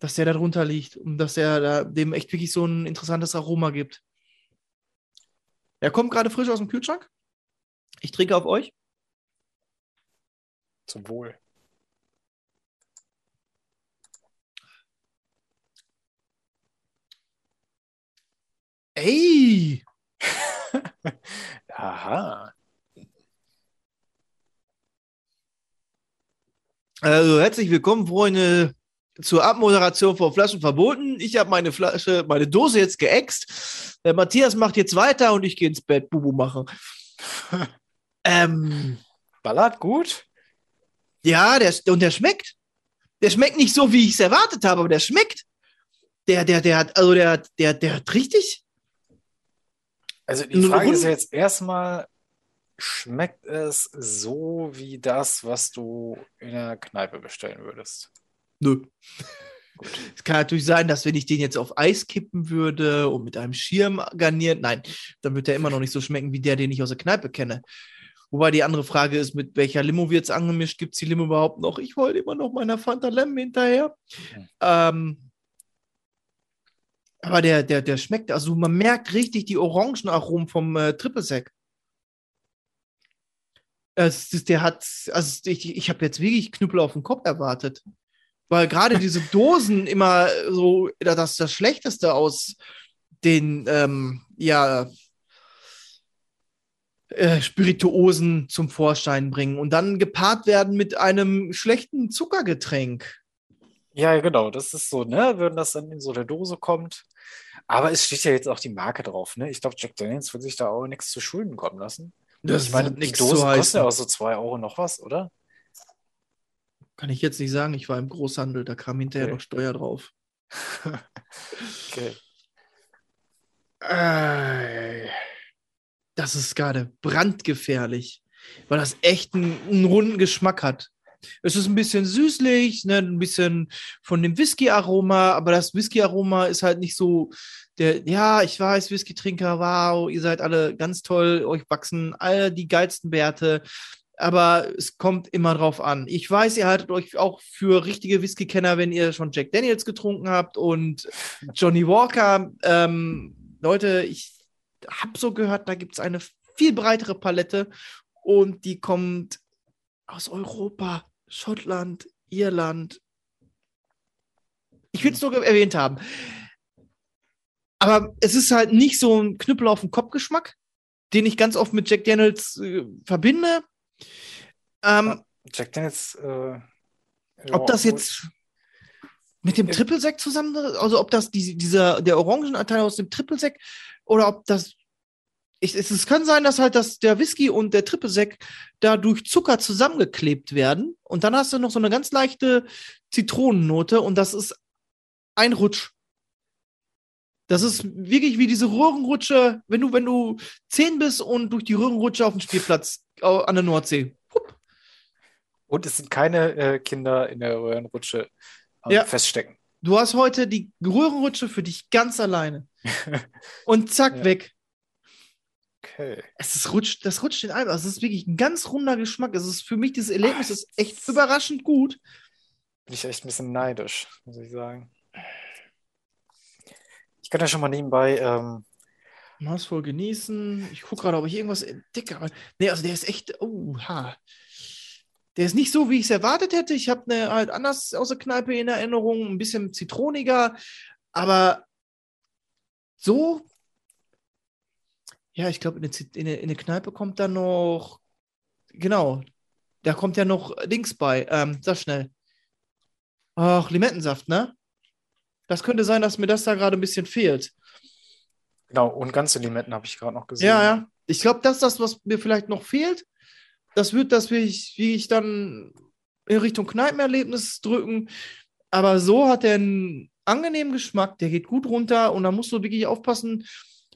S1: Dass der da drunter liegt und dass er da dem echt wirklich so ein interessantes Aroma gibt. Er kommt gerade frisch aus dem Kühlschrank. Ich trinke auf euch.
S4: Zum Wohl.
S1: Ey! <laughs>
S4: Aha.
S1: Also herzlich willkommen, Freunde, zur Abmoderation von Flaschen verboten. Ich habe meine Flasche, meine Dose jetzt geäxt. Der Matthias macht jetzt weiter und ich gehe ins Bett Bubu machen. <laughs> ähm,
S4: Ballert gut.
S1: ja, der, und der schmeckt. Der schmeckt nicht so, wie ich es erwartet habe, aber der schmeckt. Der, der, der hat, also der, der, der hat richtig.
S4: Also die Frage ist
S1: Runde-
S4: ja jetzt erstmal, schmeckt es so wie das, was du in der Kneipe bestellen würdest?
S1: Nö. Es kann natürlich sein, dass wenn ich den jetzt auf Eis kippen würde und mit einem Schirm garniert, nein, dann wird der immer noch nicht so schmecken wie der, den ich aus der Kneipe kenne. Wobei die andere Frage ist, mit welcher Limo wird es angemischt? Gibt es die Limo überhaupt noch? Ich wollte immer noch meiner Fanta Lem hinterher.
S4: Hm.
S1: Ähm, aber der, der, der schmeckt, also man merkt richtig die Orangenaromen vom äh, Triple Sec. Es der hat, also ich, ich habe jetzt wirklich Knüppel auf den Kopf erwartet. Weil gerade diese Dosen immer so das, das Schlechteste aus den ähm, ja, äh, Spirituosen zum Vorschein bringen und dann gepaart werden mit einem schlechten Zuckergetränk.
S4: Ja, genau, das ist so, ne, wenn das dann in so eine Dose kommt. Aber es steht ja jetzt auch die Marke drauf, ne? Ich glaube, Jack Daniels will sich da auch nichts zu Schulden kommen lassen.
S1: Das
S4: ich meine, die kosten
S1: heißen.
S4: ja auch so 2 Euro noch was, oder?
S1: Kann ich jetzt nicht sagen, ich war im Großhandel, da kam hinterher
S4: Okay.
S1: noch Steuer drauf.
S4: Okay.
S1: Äh, Das ist gerade brandgefährlich, weil das echt einen, einen runden Geschmack hat. Es ist ein bisschen süßlich, ne, ein bisschen von dem Whisky-Aroma, aber das Whisky-Aroma ist halt nicht so der, ja, ich weiß, Whisky-Trinker, wow, ihr seid alle ganz toll, euch wachsen alle die geilsten Bärte, aber es kommt immer drauf an. Ich weiß, ihr haltet euch auch für richtige Whisky-Kenner, wenn ihr schon Jack Daniels getrunken habt und Johnny Walker. Ähm, Leute, ich habe so gehört, da gibt es eine viel breitere Palette und die kommt aus Europa, Schottland, Irland. Ich will es nur erwähnt haben. Aber es ist halt nicht so ein Knüppel auf den Kopf-Geschmack, den ich ganz oft mit Jack Daniels äh, verbinde. Ähm,
S4: Jack Daniels, äh,
S1: ob das jetzt mit dem
S4: Ja.
S1: Triple-Sec zusammen, also ob das die, dieser, der Orangenanteil aus dem Triple-Sec oder ob das, ich, es, es kann sein, dass halt das, der Whisky und der Triple-Sec da durch Zucker zusammengeklebt werden und dann hast du noch so eine ganz leichte Zitronennote und das ist ein Rutsch. Das ist wirklich wie diese Röhrenrutsche, wenn du, wenn du zehn bist und durch die Röhrenrutsche auf dem Spielplatz an der Nordsee.
S4: Und es sind keine äh, Kinder in der Röhrenrutsche am
S1: Ja.
S4: feststecken.
S1: Du hast heute die Röhrenrutsche für dich ganz alleine. <laughs> Und zack,
S4: Ja.
S1: weg.
S4: Okay.
S1: Es ist rutscht, das rutscht in einem. Also es ist wirklich ein ganz runder Geschmack. Es ist für mich, dieses Erlebnis ist echt überraschend gut.
S4: Bin ich echt ein bisschen neidisch, muss ich sagen. Ich kann ja schon mal nebenbei, ähm,
S1: Maßvoll genießen. Ich gucke gerade, ob ich irgendwas entdecke. Aber nee, also der ist echt, oh, ha. Der ist nicht so, wie ich es erwartet hätte. Ich habe eine halt anders aus der Kneipe in Erinnerung, ein bisschen zitroniger, aber so. Ja, ich glaube, in, in, in eine Kneipe kommt dann noch, genau, da kommt ja noch Dings bei. Ähm, sag schnell. Ach, Limettensaft, ne? Das könnte sein, dass mir das da gerade ein bisschen fehlt.
S4: Genau, und ganze Limetten habe ich gerade noch gesehen.
S1: Ja, ja. Ich glaube, das ist das, was mir vielleicht noch fehlt. Das wird, dass wir ich, wie ich dann in Richtung Kneipenerlebnis drücken. Aber so hat er einen angenehmen Geschmack, der geht gut runter und da musst du wirklich aufpassen,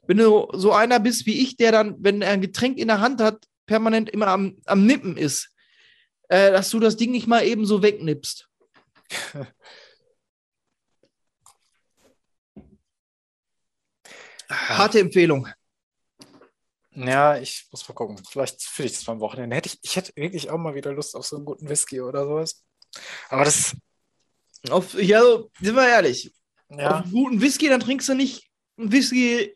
S1: wenn du so einer bist wie ich, der dann, wenn er ein Getränk in der Hand hat, permanent immer am, am Nippen ist, äh, dass du das Ding nicht mal eben so wegnippst. <laughs> Harte Empfehlung.
S4: Ja, ich muss mal gucken. Vielleicht finde ich das beim Wochenende. Hätte ich, ich hätte wirklich auch mal wieder Lust auf so einen guten Whisky oder sowas. Aber das,
S1: Auf, ja, sind wir ehrlich.
S4: ja,
S1: Auf einen guten Whisky, dann trinkst du nicht einen Whisky.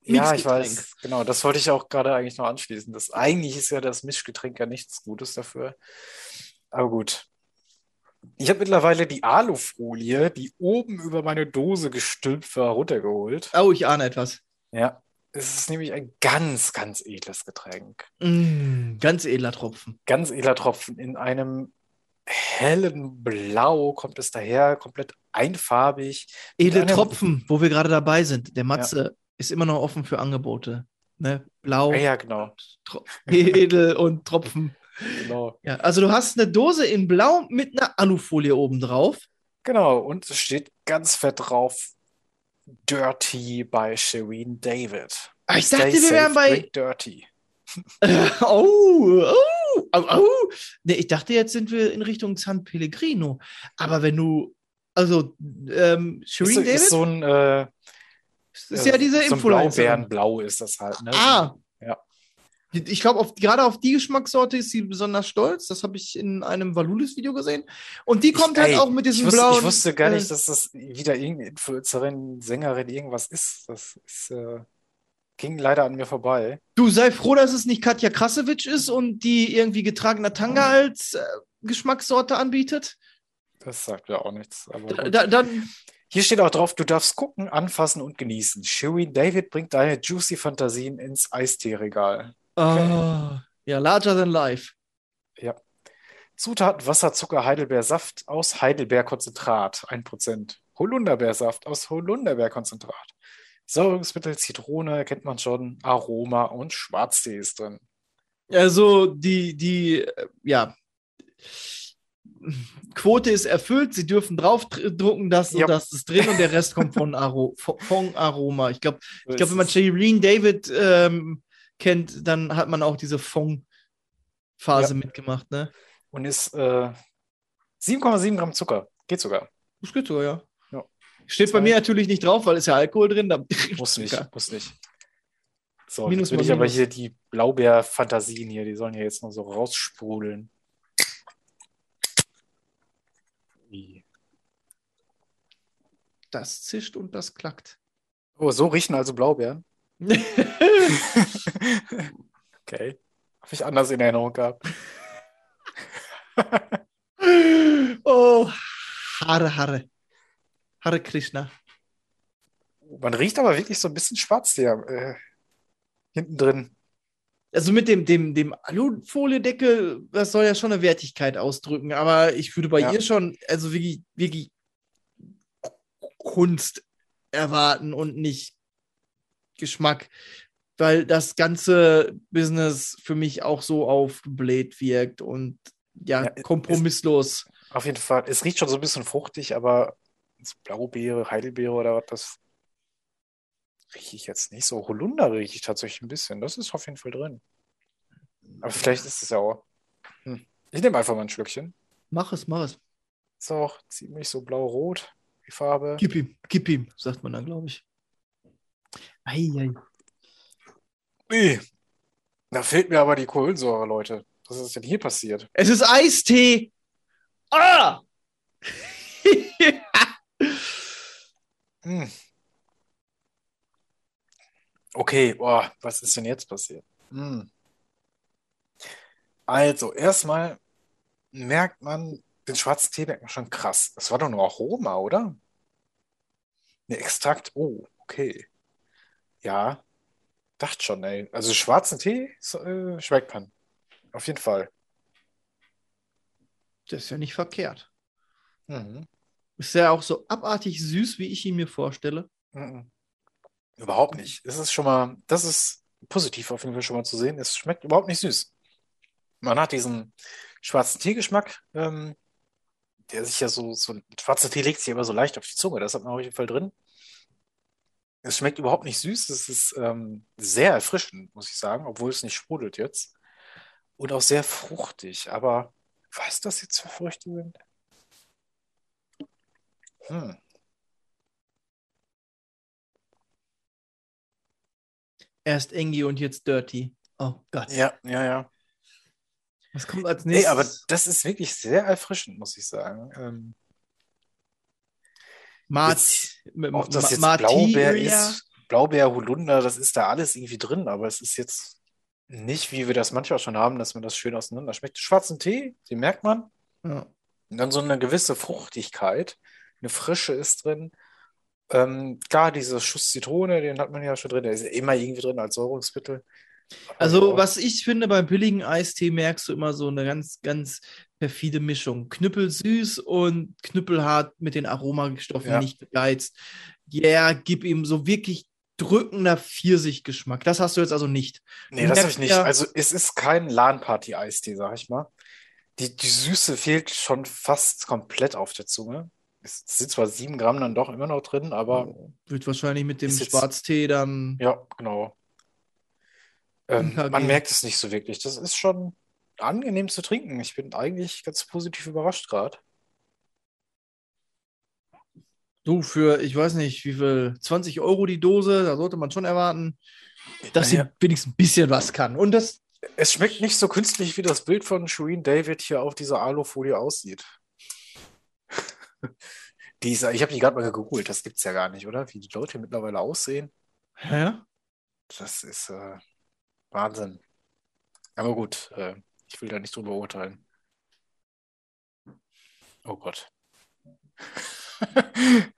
S4: ja, ich weiß. Genau, das wollte ich auch gerade eigentlich noch anschließen. Das, eigentlich ist ja das Mischgetränk ja nichts Gutes dafür. Aber gut. Ich habe mittlerweile die Alufolie, die oben über meine Dose gestülpt war, runtergeholt.
S1: Oh, ich ahne etwas.
S4: Ja, es ist nämlich ein ganz, ganz edles Getränk.
S1: Mm, ganz edler Tropfen.
S4: Ganz edler Tropfen in einem hellen Blau kommt es daher, komplett einfarbig.
S1: Edle Tropfen, wo wir gerade dabei sind. Der Matze ist immer noch offen für Angebote. Ne? Blau,
S4: Ja, ja, genau. <laughs>
S1: Edel und Tropfen.
S4: Genau.
S1: Ja, also du hast eine Dose in Blau mit einer Alufolie oben drauf.
S4: Genau, und es steht ganz fett drauf: Dirty by Shireen David.
S1: Ah, ich dachte,
S4: Stay
S1: wir wären bei.
S4: Dirty. <laughs>
S1: Oh, oh, oh, oh. Nee, ich dachte, jetzt sind wir in Richtung San Pellegrino. Aber wenn du. Also, ähm,
S4: Ist,
S1: Shireen
S4: so-
S1: David?
S4: ist so ein, äh,
S1: Das ist ja diese
S4: so ein
S1: Influencerin.
S4: Blaubeerenblau ist das halt. Ne?
S1: Ah. Ich glaube, gerade auf die Geschmackssorte ist sie besonders stolz. Das habe ich in einem Valulis-Video gesehen. Und die kommt
S4: Ich-
S1: halt
S4: ey,
S1: auch mit
S4: ich
S1: diesem
S4: wusste,
S1: blauen.
S4: Ich wusste gar
S1: äh,
S4: nicht, dass das wieder irgendeine Influencerin, Sängerin, irgendwas ist. Das ist, äh, ging leider an mir vorbei.
S1: Du sei froh, dass es nicht Katja Krasowitsch ist und die irgendwie getragener Tanga als äh, Geschmackssorte anbietet.
S4: Das sagt ja auch nichts. Aber
S1: Da, da, dann,
S4: Hier steht auch drauf, du darfst gucken, anfassen und genießen. Shireen David bringt deine juicy Fantasien ins Eistee-Regal.
S1: Ah, ja, larger than life.
S4: Zutaten Wasser, Zucker, Heidelbeersaft aus Heidelbeerkonzentrat, 1%. Holunderbeersaft aus Holunderbeerkonzentrat. Säurungsmittel, Zitrone, kennt man schon, Aroma und Schwarztee ist drin.
S1: Also die, die, ja, Quote ist erfüllt. Sie dürfen draufdrucken, das und
S4: Ja.
S1: das ist drin und der Rest kommt von, Aro von, Aroma. Ich glaube, ich glaube,
S4: ist
S1: wenn man. Shireen David ähm, kennt, dann hat man auch diese Fong-Phase
S4: Ja.
S1: mitgemacht, ne?
S4: Und ist äh, 7,7 Gramm Zucker. Geht sogar.
S1: Das geht sogar, ja.
S4: Ja.
S1: Steht bei
S4: Zwei.
S1: mir natürlich nicht drauf, weil ist ja Alkohol drin. Da
S4: Muss <laughs> nicht, muss nicht. So,
S1: Minus
S4: jetzt will ich aber hier die Blaubeer-Fantasien hier, die sollen ja jetzt noch so raussprudeln.
S1: Das zischt und das klackt.
S4: Oh, so riechen also Blaubeeren? Okay. Habe ich anders in Erinnerung gehabt. <laughs>
S1: oh, Hare, Hare. Hare Krishna.
S4: Man riecht aber wirklich so ein bisschen schwarz hier äh, hinten drin.
S1: Also mit dem, dem, dem Alufoliedeckel, das soll ja schon eine Wertigkeit ausdrücken, aber ich würde bei
S4: Ja.
S1: ihr schon, also wirklich, wirklich Kunst erwarten und nicht Geschmack, weil das ganze Business für mich auch so aufgebläht wirkt und ja,
S4: Ja, es-
S1: kompromisslos.
S4: Auf jeden Fall. Es riecht schon so ein bisschen fruchtig, aber Blaubeere, Heidelbeere oder was, das rieche ich jetzt nicht so. Holunder rieche ich tatsächlich ein bisschen. Das ist auf jeden Fall drin. Aber vielleicht ist es ja auch. Hm. Ich nehme einfach mal ein Schlückchen.
S1: Mach es, mach es.
S4: Ist auch ziemlich so blau-rot, die Farbe.
S1: Gib ihm, gib ihm, sagt man dann, glaube ich. Ei, ei.
S4: Ui. Da fehlt mir aber die Kohlensäure, Leute. Was ist denn hier passiert?
S1: Es ist Eistee. Ah! <laughs>
S4: Hm. Okay, boah, was ist denn jetzt passiert? Hm. Also, erstmal merkt man, den schwarzen Tee merkt man schon krass. Das war doch nur Aroma, oder? Ne, Extrakt. Oh, okay. Ja, dachte schon, ey. Also, schwarzen Tee so, äh, schmeckt man. Auf jeden Fall.
S1: Das ist ja nicht verkehrt.
S4: Mhm.
S1: Ist ja auch so abartig süß, wie ich ihn mir vorstelle.
S4: Mhm. Überhaupt nicht. Es ist schon mal, das ist positiv auf jeden Fall schon mal zu sehen. Es schmeckt überhaupt nicht süß. Man hat diesen schwarzen Teegeschmack, ähm, der sich ja so, so, schwarzer Tee legt sich immer so leicht auf die Zunge. Das hat man auf jeden Fall drin. Es schmeckt überhaupt nicht süß. Es ist ähm, sehr erfrischend, muss ich sagen, obwohl es nicht sprudelt jetzt. Und auch sehr fruchtig. Aber was das jetzt für Früchte sind? Hm.
S1: Erst Engi und jetzt Dirty. Oh Gott.
S4: Ja, ja, ja.
S1: Was kommt als
S4: Nee,
S1: nächstes?
S4: aber das ist wirklich sehr erfrischend, muss ich sagen. Ähm,
S1: Mart,
S4: jetzt- Ob das jetzt
S1: Marty
S4: Blaubeer ist, Blaubeer, Holunder, das ist da alles irgendwie drin, aber es ist jetzt nicht, wie wir das manchmal schon haben, dass man das schön auseinander schmeckt. Schwarzen Tee, den merkt man.
S1: Ja.
S4: Und dann so eine gewisse Fruchtigkeit, eine Frische ist drin. Ähm, klar, dieser Schuss Zitrone, den hat man ja schon drin, der ist ja immer irgendwie drin als Säurungsmittel.
S1: Also,
S4: ja,
S1: was ich finde, beim billigen Eistee merkst du immer so eine ganz, ganz perfide Mischung. Knüppelsüß und knüppelhart mit den Aromastoffen
S4: Ja.
S1: nicht gegeizt. Ja, gib ihm so wirklich drückender Pfirsichgeschmack. Das hast du jetzt also nicht.
S4: Nee,
S1: Du
S4: das habe ich nicht.
S1: ja-
S4: Also es ist kein LAN-Party-Eistee, sag ich mal. Die, die Süße fehlt schon fast komplett auf der Zunge. Es sind zwar sieben Gramm dann doch immer noch drin, aber
S1: Wird wahrscheinlich mit dem Schwarztee dann.
S4: ja, genau. Ähm,
S1: KG.
S4: man merkt es nicht so wirklich. Das ist schon angenehm zu trinken. Ich bin eigentlich ganz positiv überrascht gerade.
S1: Du, für, ich weiß nicht, wie viel, 20 Euro die Dose, da sollte man schon erwarten, dass sie
S4: Ja.
S1: wenigstens ein bisschen was kann. Und das,
S4: Es schmeckt nicht so künstlich, wie das Bild von Shireen David hier auf dieser Alufolie aussieht. <laughs> Dieser, ich habe die gerade mal gegoogelt, das gibt's ja gar nicht, oder? Wie die Leute mittlerweile aussehen.
S1: ja,
S4: Das ist äh, Wahnsinn. Aber gut, äh, ich will da nicht drüber urteilen. Oh Gott. <laughs>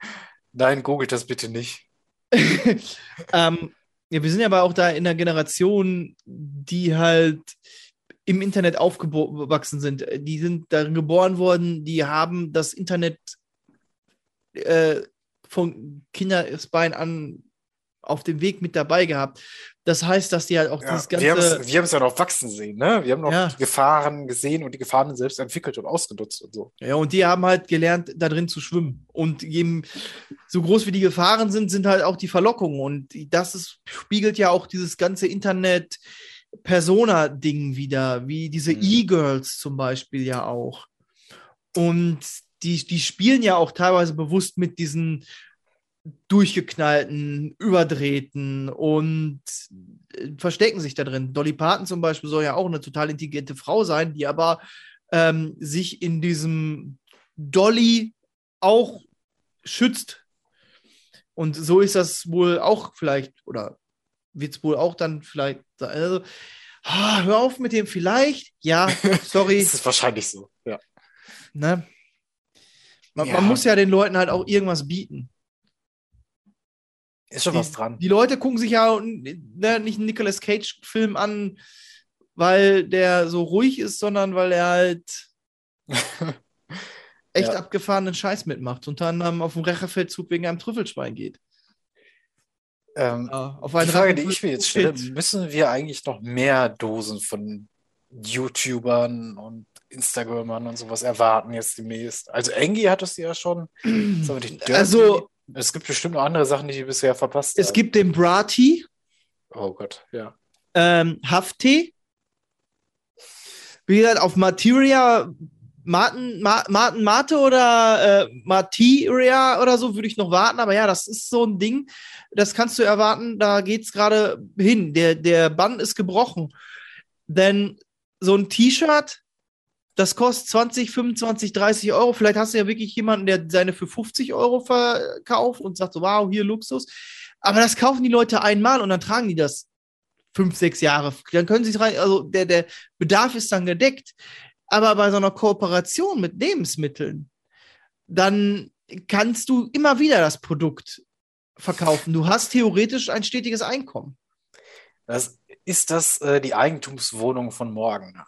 S4: Nein, googelt das bitte nicht. <laughs>
S1: ähm, ja, wir sind ja aber auch da in einer Generation, die halt im Internet aufgewachsen sind. Die sind darin geboren worden, die haben das Internet äh, von Kindesbein an auf dem Weg mit dabei gehabt. Das heißt, dass die halt auch
S4: Ja,
S1: dieses ganze.
S4: wir haben es ja noch wachsen sehen, ne? Wir haben noch
S1: Ja.
S4: die Gefahren gesehen und die Gefahren selbst entwickelt und ausgenutzt und so.
S1: Ja, und die haben halt gelernt, da drin zu schwimmen. Und eben so groß wie die Gefahren sind, sind halt auch die Verlockungen. Und das ist, spiegelt ja auch dieses ganze Internet-Persona-Ding wieder, wie diese
S4: Mhm.
S1: E-Girls zum Beispiel ja auch. Und die, die spielen ja auch teilweise bewusst mit diesen durchgeknallten, überdrehten und äh, verstecken sich da drin. Dolly Parton zum Beispiel soll ja auch eine total intelligente Frau sein, die aber ähm, sich in diesem Dolly auch schützt. Und so ist das wohl auch vielleicht, oder wird es wohl auch dann vielleicht sein. Also, ah, hör auf mit dem vielleicht. Ja, sorry. <laughs>
S4: Das ist wahrscheinlich so, ja.
S1: ne? man,
S4: Ja.
S1: man muss ja den Leuten halt auch irgendwas bieten.
S4: Ist schon was dran.
S1: Die Leute gucken sich ja ne, nicht einen Nicolas Cage-Film an, weil der so ruhig ist, sondern weil er halt <laughs> echt
S4: Ja.
S1: abgefahrenen Scheiß mitmacht. Unter anderem auf dem Rächerfeldzug wegen einem Trüffelschwein geht.
S4: Ähm,
S1: Ja, auf
S4: die
S1: einen
S4: Frage, die ich mir jetzt stelle, müssen wir eigentlich noch mehr Dosen von YouTubern und Instagramern und sowas erwarten jetzt demnächst? Also Engi hat es ja schon. <clears throat> Die.
S1: Also,
S4: es gibt bestimmt noch andere Sachen, die die bisher verpasst
S1: es
S4: haben.
S1: gibt den Brati,
S4: Oh Gott, ja.
S1: ähm, Hafttee. Wie gesagt, auf Materia, Martin, Ma, Martin Mate oder äh, Materia oder so würde ich noch warten. Aber ja, das ist so ein Ding, das kannst du erwarten, da geht's gerade hin. Der, der Bann ist gebrochen. Denn so ein T-Shirt, das kostet 20, 25, 30 Euro. Vielleicht hast du ja wirklich jemanden, der seine für 50 Euro verkauft und sagt so, wow, hier Luxus. Aber das kaufen die Leute einmal und dann tragen die das fünf, sechs Jahre. Dann können sie es rein, also der, der Bedarf ist dann gedeckt. Aber bei so einer Kooperation mit Lebensmitteln, dann kannst du immer wieder das Produkt verkaufen. Du hast theoretisch ein stetiges Einkommen.
S4: Das, ist das äh, die Eigentumswohnung von morgen?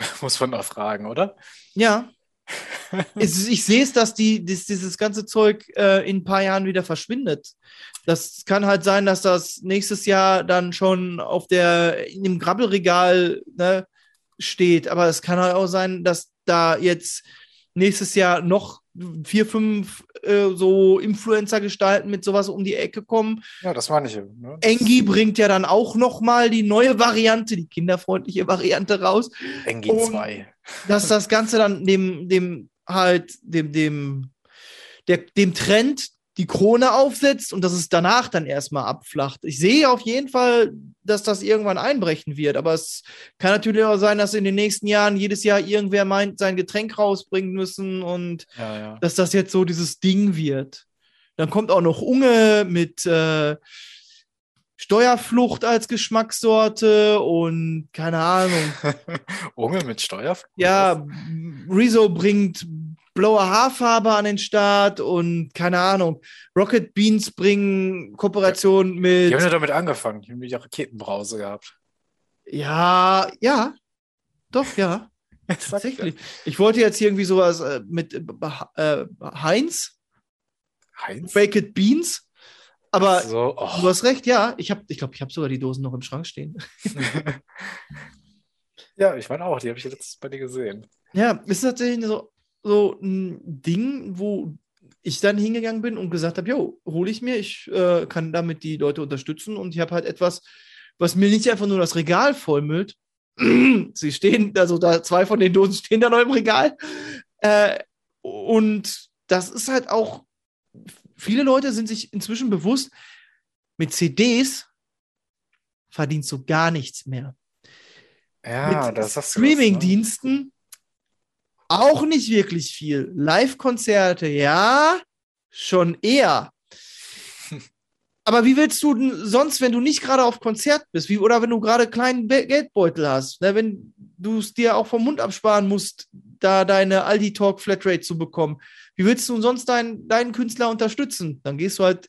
S4: <laughs> Muss man noch fragen, oder?
S1: Ja. <laughs> es, ich sehe es, dass die, dass dieses ganze Zeug äh, in ein paar Jahren wieder verschwindet. Das kann halt sein, dass das nächstes Jahr dann schon auf der, in dem Grabbelregal ne, steht. Aber es kann halt auch sein, dass da jetzt nächstes Jahr noch vier, fünf äh, so Influencer-Gestalten mit sowas um die Ecke kommen.
S4: Ja, das meine ich. Ne? Das-
S1: Engi bringt ja dann auch noch mal die neue Variante, die kinderfreundliche Variante raus,
S4: Engi
S1: Und-
S4: 2.
S1: dass das Ganze dann dem, dem halt, dem, dem, der, dem Trend die Krone aufsetzt und dass es danach dann erstmal abflacht. Ich sehe auf jeden Fall, dass das irgendwann einbrechen wird, aber es kann natürlich auch sein, dass in den nächsten Jahren jedes Jahr irgendwer meint, sein Getränk rausbringen müssen und
S4: Ja, ja.
S1: dass das jetzt so dieses Ding wird. Dann kommt auch noch Unge mit äh, Steuerflucht als Geschmackssorte und keine Ahnung. <laughs>
S4: Unge mit Steuer?
S1: Ja, Rezo bringt blaue Haarfarbe an den Start und keine Ahnung. Rocket Beans bringen Kooperation
S4: Die
S1: mit.
S4: haben ja damit angefangen. Die haben ja Raketenbrause gehabt.
S1: Ja, ja. Doch, ja. <laughs> Tatsächlich. Ich wollte jetzt irgendwie sowas äh, mit äh, äh, Heinz,
S4: Heinz?
S1: Baked Beans. Aber
S4: so,
S1: Du
S4: oh.
S1: hast recht, ja. Ich glaube, ich, glaub, ich habe sogar die Dosen noch im Schrank stehen. <laughs>
S4: ja, ich meine auch, die habe ich letztens bei dir gesehen.
S1: Ja, ist tatsächlich so, so ein Ding, wo ich dann hingegangen bin und gesagt habe, jo, hole ich mir, ich äh, kann damit die Leute unterstützen und ich habe halt etwas, was mir nicht einfach nur das Regal vollmüllt. <clears throat> Sie stehen, also da zwei von den Dosen stehen da noch im Regal. Äh, und das ist halt auch, viele Leute sind sich inzwischen bewusst, mit CDs verdienst du gar nichts mehr.
S4: Ja,
S1: mit
S4: das hast du ne?
S1: Streaming-Diensten auch nicht wirklich viel. Live-Konzerte, ja, schon eher. <laughs> Aber wie willst du denn sonst, wenn du nicht gerade auf Konzert bist, wie, oder wenn du gerade kleinen Be Geldbeutel hast, ne, wenn du es dir auch vom Mund absparen musst, da deine Aldi Talk Flatrate zu bekommen, wie willst du sonst deinen, deinen Künstler unterstützen? Dann gehst du halt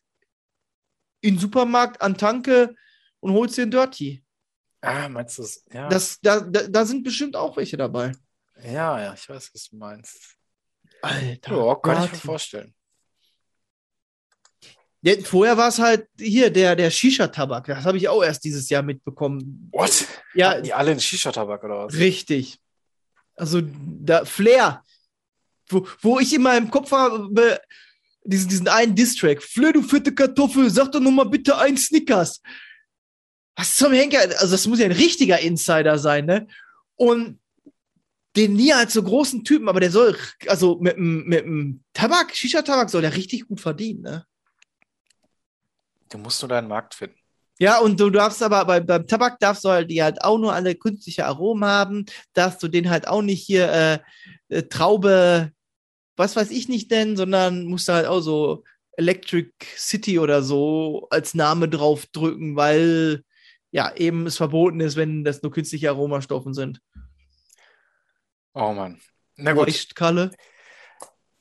S1: in den Supermarkt an Tanke und holst dir ein Dirty.
S4: Ah, meinst du es? Ja.
S1: Das, da, da, da sind bestimmt auch welche dabei.
S4: Ja, ja, ich weiß, was du meinst.
S1: Alter.
S4: Ja, kann ich mir
S1: Martin.
S4: vorstellen.
S1: Ja, vorher war es halt hier der, der Shisha-Tabak. Das habe ich auch erst dieses Jahr mitbekommen.
S4: What?
S1: Ja,
S4: Hatten die alle einen Shisha-Tabak oder was?
S1: richtig. Also da Flair, wo, wo ich in meinem Kopf habe, diesen, diesen einen Distrack. Flair, du fette Kartoffel, sag doch noch mal bitte ein Snickers. Was zum Henker? Also das muss ja ein richtiger Insider sein, ne? Und den nie als so großen Typen, aber der soll, also mit, dem- Tabak, Shisha-Tabak soll der richtig gut verdienen, ne?
S4: Du musst nur deinen Markt finden.
S1: Ja, und du darfst aber bei, beim Tabak darfst du halt die halt auch nur alle künstliche Aromen haben, darfst du den halt auch nicht hier äh, äh, Traube, was weiß ich nicht denn, sondern musst du halt auch so Electric City oder so als Name draufdrücken, weil ja eben es verboten ist, wenn das nur künstliche Aromastoffen sind.
S4: Oh Mann. Na gut.
S1: Leuchtkalle.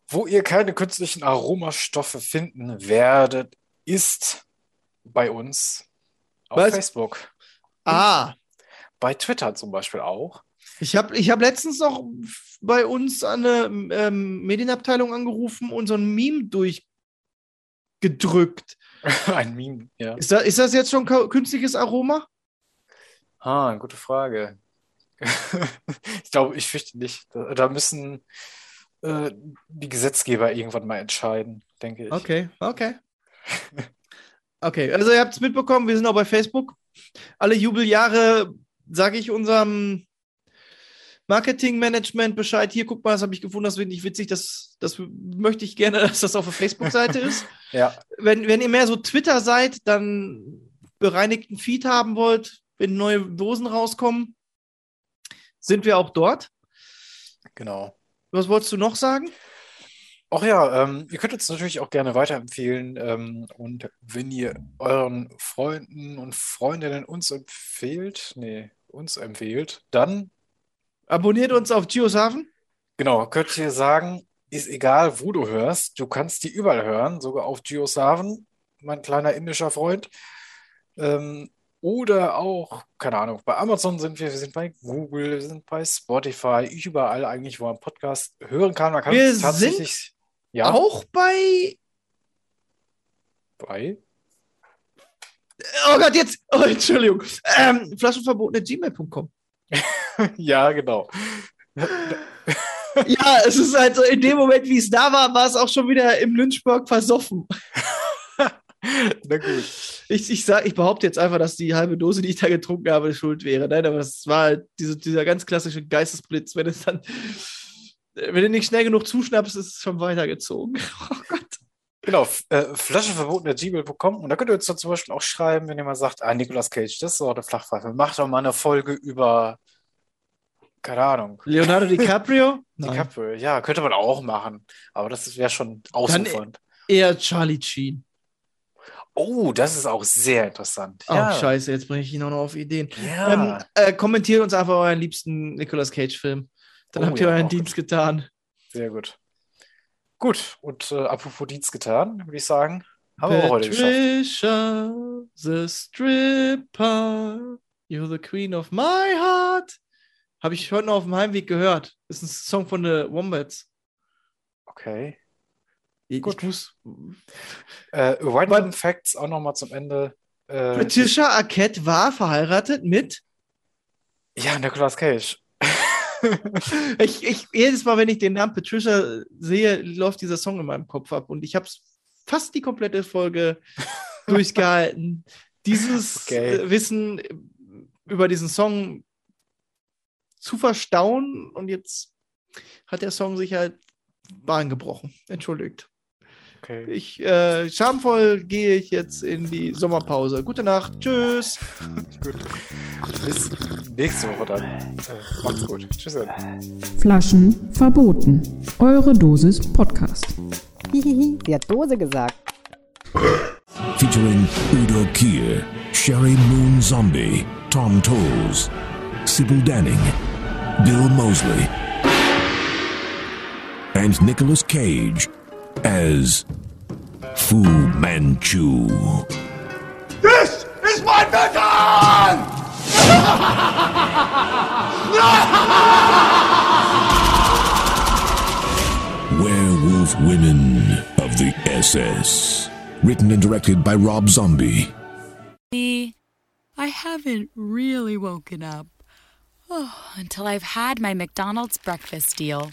S4: Wo ihr keine künstlichen Aromastoffe finden werdet, ist bei uns auf
S1: Was?
S4: Facebook.
S1: Ah,
S4: Bei Twitter zum Beispiel auch.
S1: ich habe ich hab letztens noch bei uns eine ähm, Medienabteilung angerufen und so ein Meme durchgedrückt. <laughs>
S4: Ein Meme, ja.
S1: Ist, da, ist das jetzt schon künstliches Aroma?
S4: Ah, gute Frage. <laughs> Ich glaube, ich fürchte nicht. Da, da müssen äh, die Gesetzgeber irgendwann mal entscheiden, denke ich.
S1: Okay, okay. <laughs> Okay, also ihr habt es mitbekommen, wir sind auch bei Facebook. Alle Jubeljahre sage ich unserem Marketingmanagement Bescheid. Hier, guck mal, das habe ich gefunden, das finde ich witzig. Das, das möchte ich gerne, <laughs> dass das auf der Facebook-Seite ist.
S4: Ja,
S1: Wenn, wenn ihr mehr so Twitter seid, dann bereinigten Feed haben wollt, wenn neue Dosen rauskommen, sind wir auch dort.
S4: genau.
S1: Was wolltest du noch sagen?
S4: Ach ja, ähm, ihr könnt uns natürlich auch gerne weiterempfehlen. Ähm, und wenn ihr euren Freunden und Freundinnen uns empfehlt, nee, uns empfehlt, dann,
S1: Abonniert uns auf Geosaven.
S4: genau, könnt ihr sagen, ist egal, wo du hörst, du kannst die überall hören, sogar auf JioSaven, mein kleiner indischer Freund. Ähm, Oder auch, keine Ahnung, bei Amazon sind wir, wir sind bei Google, wir sind bei Spotify, überall eigentlich, wo man Podcast hören kann. Man kann
S1: Wir
S4: es tatsächlich, ja,
S1: Auch bei.
S4: bei,
S1: Oh Gott, jetzt. Oh, Entschuldigung. Ähm, Flaschenverbot.gmail.com. <laughs>
S4: ja, genau.
S1: Ja, es ist halt so, in dem Moment, wie es da war, war es auch schon wieder im Lynchburg versoffen. <laughs> <laughs>
S4: Na gut.
S1: Ich, ich, sag, ich behaupte jetzt einfach, dass die halbe Dose, die ich da getrunken habe, schuld wäre. Nein, aber es war halt diese, dieser ganz klassische Geistesblitz. Wenn es dann, wenn du nicht schnell genug zuschnappst, ist es schon weitergezogen. <laughs> Oh Gott.
S4: Genau, äh, flaschenverboten.gmail.com und da könnt ihr uns dann zum Beispiel auch schreiben, wenn ihr mal sagt, ah, Nicolas Cage, das ist so eine Flachpfeife. Macht doch mal eine Folge über, keine Ahnung,
S1: Leonardo <laughs> DiCaprio?
S4: DiCaprio. Ja, könnte man auch machen, aber das wäre schon ausufernd.
S1: Eher Charlie Sheen.
S4: Oh, das ist auch sehr interessant.
S1: Oh,
S4: Ja,
S1: scheiße, jetzt bringe ich ihn auch noch auf Ideen.
S4: ja.
S1: Ähm, äh, kommentiert uns einfach euren liebsten Nicolas Cage-Film. Dann
S4: Oh
S1: habt ihr
S4: ja,
S1: euren Dienst getan.
S4: sehr gut. Gut, und äh, apropos Dienst getan, würde ich sagen, haben wir auch heute geschafft.
S1: Patricia, the stripper, you're the queen of my heart. Habe ich heute noch auf dem Heimweg gehört. Ist ein Song von The Wombats.
S4: Okay.
S1: Ich,
S4: Gut.
S1: ich muss.
S4: Äh, Random Facts auch nochmal zum Ende. Äh,
S1: Patricia Arquette war verheiratet mit.
S4: ja, Nicolas Cage. <laughs>
S1: Ich, ich, jedes Mal, wenn ich den Namen Patricia sehe, läuft dieser Song in meinem Kopf ab. Und ich habe fast die komplette Folge <laughs> durchgehalten. Dieses
S4: Okay.
S1: äh, Wissen über diesen Song zu verstauen. Und jetzt hat der Song sich halt Bahn gebrochen. Entschuldigt.
S4: Okay.
S1: Ich, äh, schamvoll gehe ich jetzt in die Sommerpause. Gute Nacht. Tschüss.
S4: Gut. Bis nächste Woche dann. Äh, macht's gut. Tschüss. dann.
S2: Flaschen verboten. Eure Dosis Podcast.
S3: Hihihi, sie hat Dose gesagt.
S5: featuring Udo Kier, Sherry Moon Zombie, Tom Tolles, Sybil Danning, Bill Mosley, and Nicolas Cage as Fu Manchu. This is my vengeance! Werewolf Women of the SS. Written and directed by Rob Zombie.
S6: I haven't really woken up oh, until I've had my McDonald's breakfast deal.